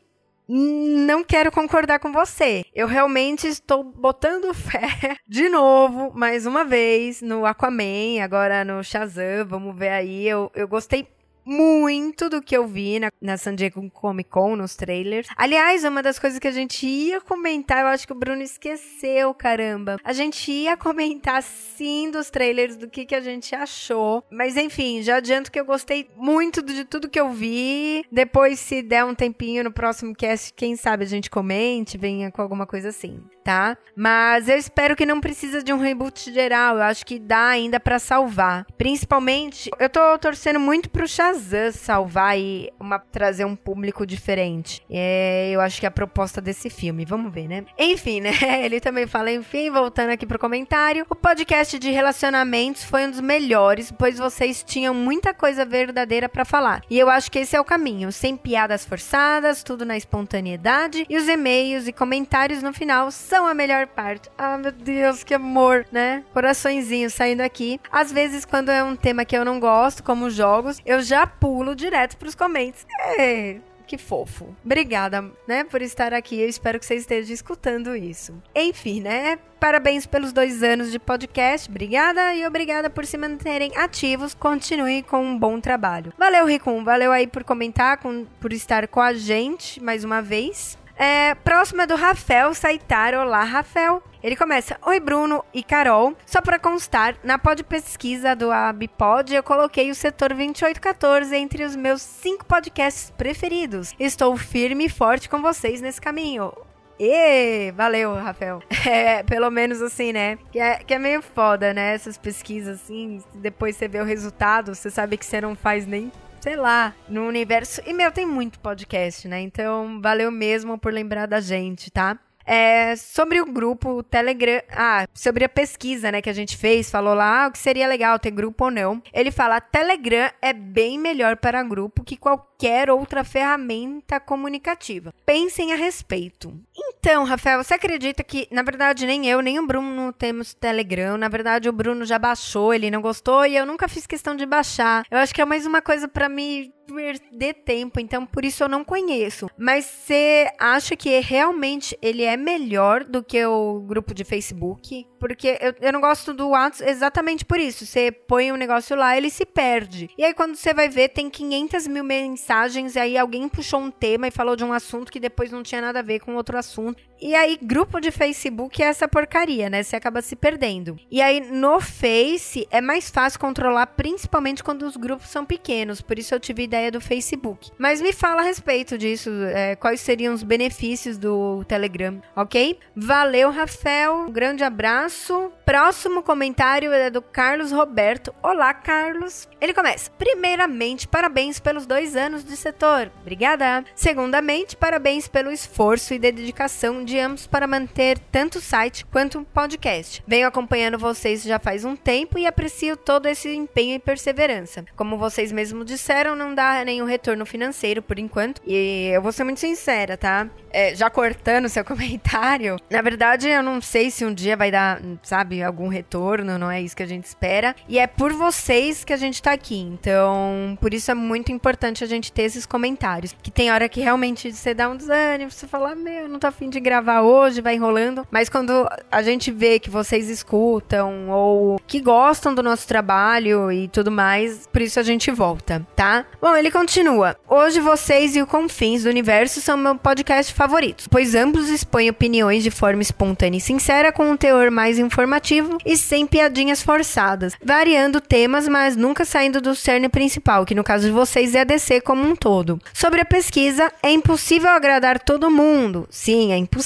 não quero concordar com você. Eu realmente estou botando fé de novo, mais uma vez, no Aquaman, agora no Shazam. Vamos ver aí. Eu, eu gostei muito do que eu vi na, na San Diego Comic Con, nos trailers. Aliás, uma das coisas que a gente ia comentar, eu acho que o Bruno esqueceu, caramba. A gente ia comentar sim dos trailers, do que, que a gente achou. Mas enfim, já adianto que eu gostei muito de tudo que eu vi. Depois, se der um tempinho no próximo cast, quem sabe a gente comente, venha com alguma coisa assim, tá? Mas eu espero que não precisa de um reboot geral. Eu acho que dá ainda para salvar. Principalmente, eu tô torcendo muito pro Shazam salvar e uma, trazer um público diferente. É, eu acho que é a proposta desse filme. Vamos ver, né? Enfim, né? Ele também fala, enfim, voltando aqui pro comentário. O podcast de relacionamentos foi um dos melhores, pois vocês tinham muita coisa verdadeira para falar. E eu acho que esse é o caminho, sem piadas forçadas, tudo na espontaneidade. E os e-mails e comentários no final são a melhor parte. Ah, meu Deus, que amor, né? Coraçõezinho saindo aqui. Às vezes, quando é um tema que eu não gosto, como jogos, eu já pulo direto pros comentários. É, que fofo. Obrigada, né, por estar aqui. Eu espero que você esteja escutando isso. Enfim, né? Parabéns pelos dois anos de podcast. Obrigada e obrigada por se manterem ativos. Continue com um bom trabalho. Valeu, Ricum. Valeu aí por comentar, com, por estar com a gente mais uma vez. É, próxima do Rafael Saitar. Olá, Rafael. Ele começa: Oi, Bruno e Carol. Só para constar, na pod pesquisa do Abipod, eu coloquei o setor 2814 entre os meus cinco podcasts preferidos. Estou firme e forte com vocês nesse caminho. E valeu, Rafael. É, pelo menos assim, né? Que é, que é meio foda, né? Essas pesquisas assim. Depois você vê o resultado, você sabe que você não faz nem sei lá, no universo. E, meu, tem muito podcast, né? Então, valeu mesmo por lembrar da gente, tá? É, sobre o grupo Telegram. Ah, sobre a pesquisa, né, que a gente fez, falou lá ah, o que seria legal ter grupo ou não. Ele fala: Telegram é bem melhor para grupo que qualquer outra ferramenta comunicativa. Pensem a respeito. Então, Rafael, você acredita que, na verdade, nem eu, nem o Bruno temos Telegram. Na verdade, o Bruno já baixou, ele não gostou e eu nunca fiz questão de baixar. Eu acho que é mais uma coisa para me perder tempo, então por isso eu não conheço. Mas você acha que realmente ele é melhor do que o grupo de Facebook? Porque eu, eu não gosto do WhatsApp exatamente por isso. Você põe um negócio lá, ele se perde. E aí quando você vai ver, tem 500 mil mensagens, e aí alguém puxou um tema e falou de um assunto que depois não tinha nada a ver com outro assunto. E aí, grupo de Facebook é essa porcaria, né? Você acaba se perdendo. E aí, no Face, é mais fácil controlar, principalmente quando os grupos são pequenos. Por isso eu tive ideia do Facebook. Mas me fala a respeito disso. É, quais seriam os benefícios do Telegram, ok? Valeu, Rafael. Um grande abraço. Próximo comentário é do Carlos Roberto. Olá, Carlos. Ele começa. Primeiramente, parabéns pelos dois anos de setor. Obrigada. Segundamente, parabéns pelo esforço e dedicação de ambos para manter tanto o site quanto o podcast. Venho acompanhando vocês já faz um tempo e aprecio todo esse empenho e perseverança. Como vocês mesmos disseram, não dá nenhum retorno financeiro por enquanto. E eu vou ser muito sincera, tá? É, já cortando seu comentário, na verdade eu não sei se um dia vai dar, sabe, algum retorno, não é isso que a gente espera. E é por vocês que a gente tá aqui. Então, por isso é muito importante a gente ter esses comentários. Que tem hora que realmente você dá um desânimo, você fala, ah, meu, não tô afim de gravar hoje, vai enrolando. Mas quando a gente vê que vocês escutam ou que gostam do nosso trabalho e tudo mais, por isso a gente volta, tá? Bom, ele continua. Hoje vocês e o Confins do Universo são meu podcast favoritos, pois ambos expõem opiniões de forma espontânea e sincera com um teor mais informativo e sem piadinhas forçadas, variando temas, mas nunca saindo do cerne principal, que no caso de vocês é a DC como um todo. Sobre a pesquisa, é impossível agradar todo mundo. Sim, é impossível.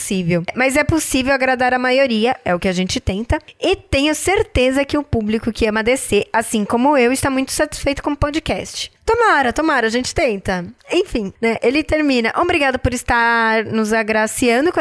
Mas é possível agradar a maioria, é o que a gente tenta, e tenho certeza que o público que ama DC, assim como eu, está muito satisfeito com o podcast. Tomara, tomara, a gente tenta. Enfim, né? Ele termina. Obrigado por estar nos agraciando com,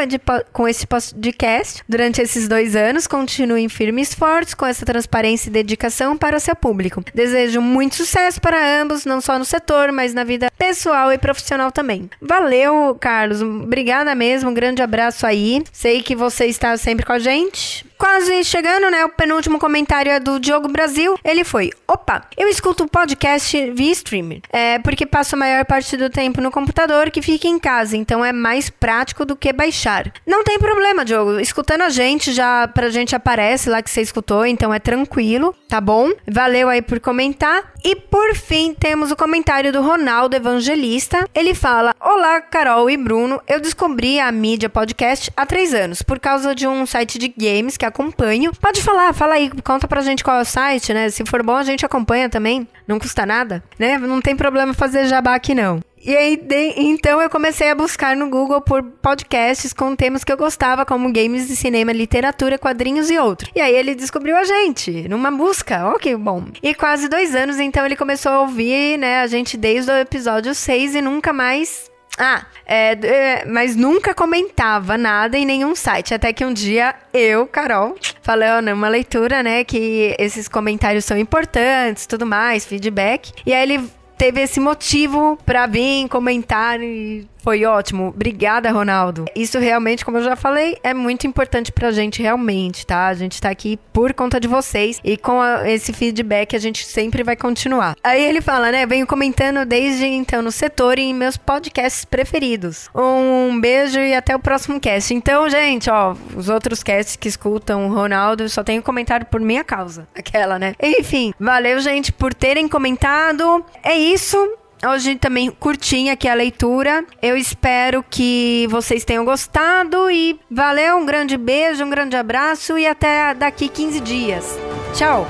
com esse podcast durante esses dois anos. Continuem firmes e fortes com essa transparência e dedicação para o seu público. Desejo muito sucesso para ambos, não só no setor, mas na vida pessoal e profissional também. Valeu, Carlos. Obrigada mesmo. Um grande abraço aí. Sei que você está sempre com a gente. Quase chegando, né? O penúltimo comentário é do Diogo Brasil. Ele foi: Opa, eu escuto podcast via streamer. É porque passo a maior parte do tempo no computador que fica em casa, então é mais prático do que baixar. Não tem problema, Diogo. Escutando a gente, já pra gente aparece lá que você escutou, então é tranquilo, tá bom? Valeu aí por comentar. E por fim, temos o comentário do Ronaldo Evangelista. Ele fala: Olá, Carol e Bruno. Eu descobri a mídia podcast há três anos, por causa de um site de games que acompanho. Pode falar, fala aí, conta pra gente qual é o site, né? Se for bom, a gente acompanha também. Não custa nada, né? Não tem problema fazer jabá aqui, não. E aí, de, então eu comecei a buscar no Google por podcasts com temas que eu gostava, como games de cinema, literatura, quadrinhos e outros. E aí ele descobriu a gente, numa busca. Ó, que bom. E quase dois anos, então ele começou a ouvir, né, a gente desde o episódio 6 e nunca mais ah, é, é, mas nunca comentava nada em nenhum site. Até que um dia eu, Carol, falei oh, numa leitura, né, que esses comentários são importantes, tudo mais, feedback. E aí ele teve esse motivo para vir comentar e foi ótimo. Obrigada, Ronaldo. Isso realmente, como eu já falei, é muito importante pra gente, realmente, tá? A gente tá aqui por conta de vocês e com a, esse feedback a gente sempre vai continuar. Aí ele fala, né? Venho comentando desde então no setor e em meus podcasts preferidos. Um beijo e até o próximo cast. Então, gente, ó, os outros casts que escutam o Ronaldo só tem um comentário por minha causa. Aquela, né? Enfim, valeu, gente, por terem comentado. É isso. Hoje também curtinha aqui a leitura. Eu espero que vocês tenham gostado e valeu, um grande beijo, um grande abraço e até daqui 15 dias. Tchau!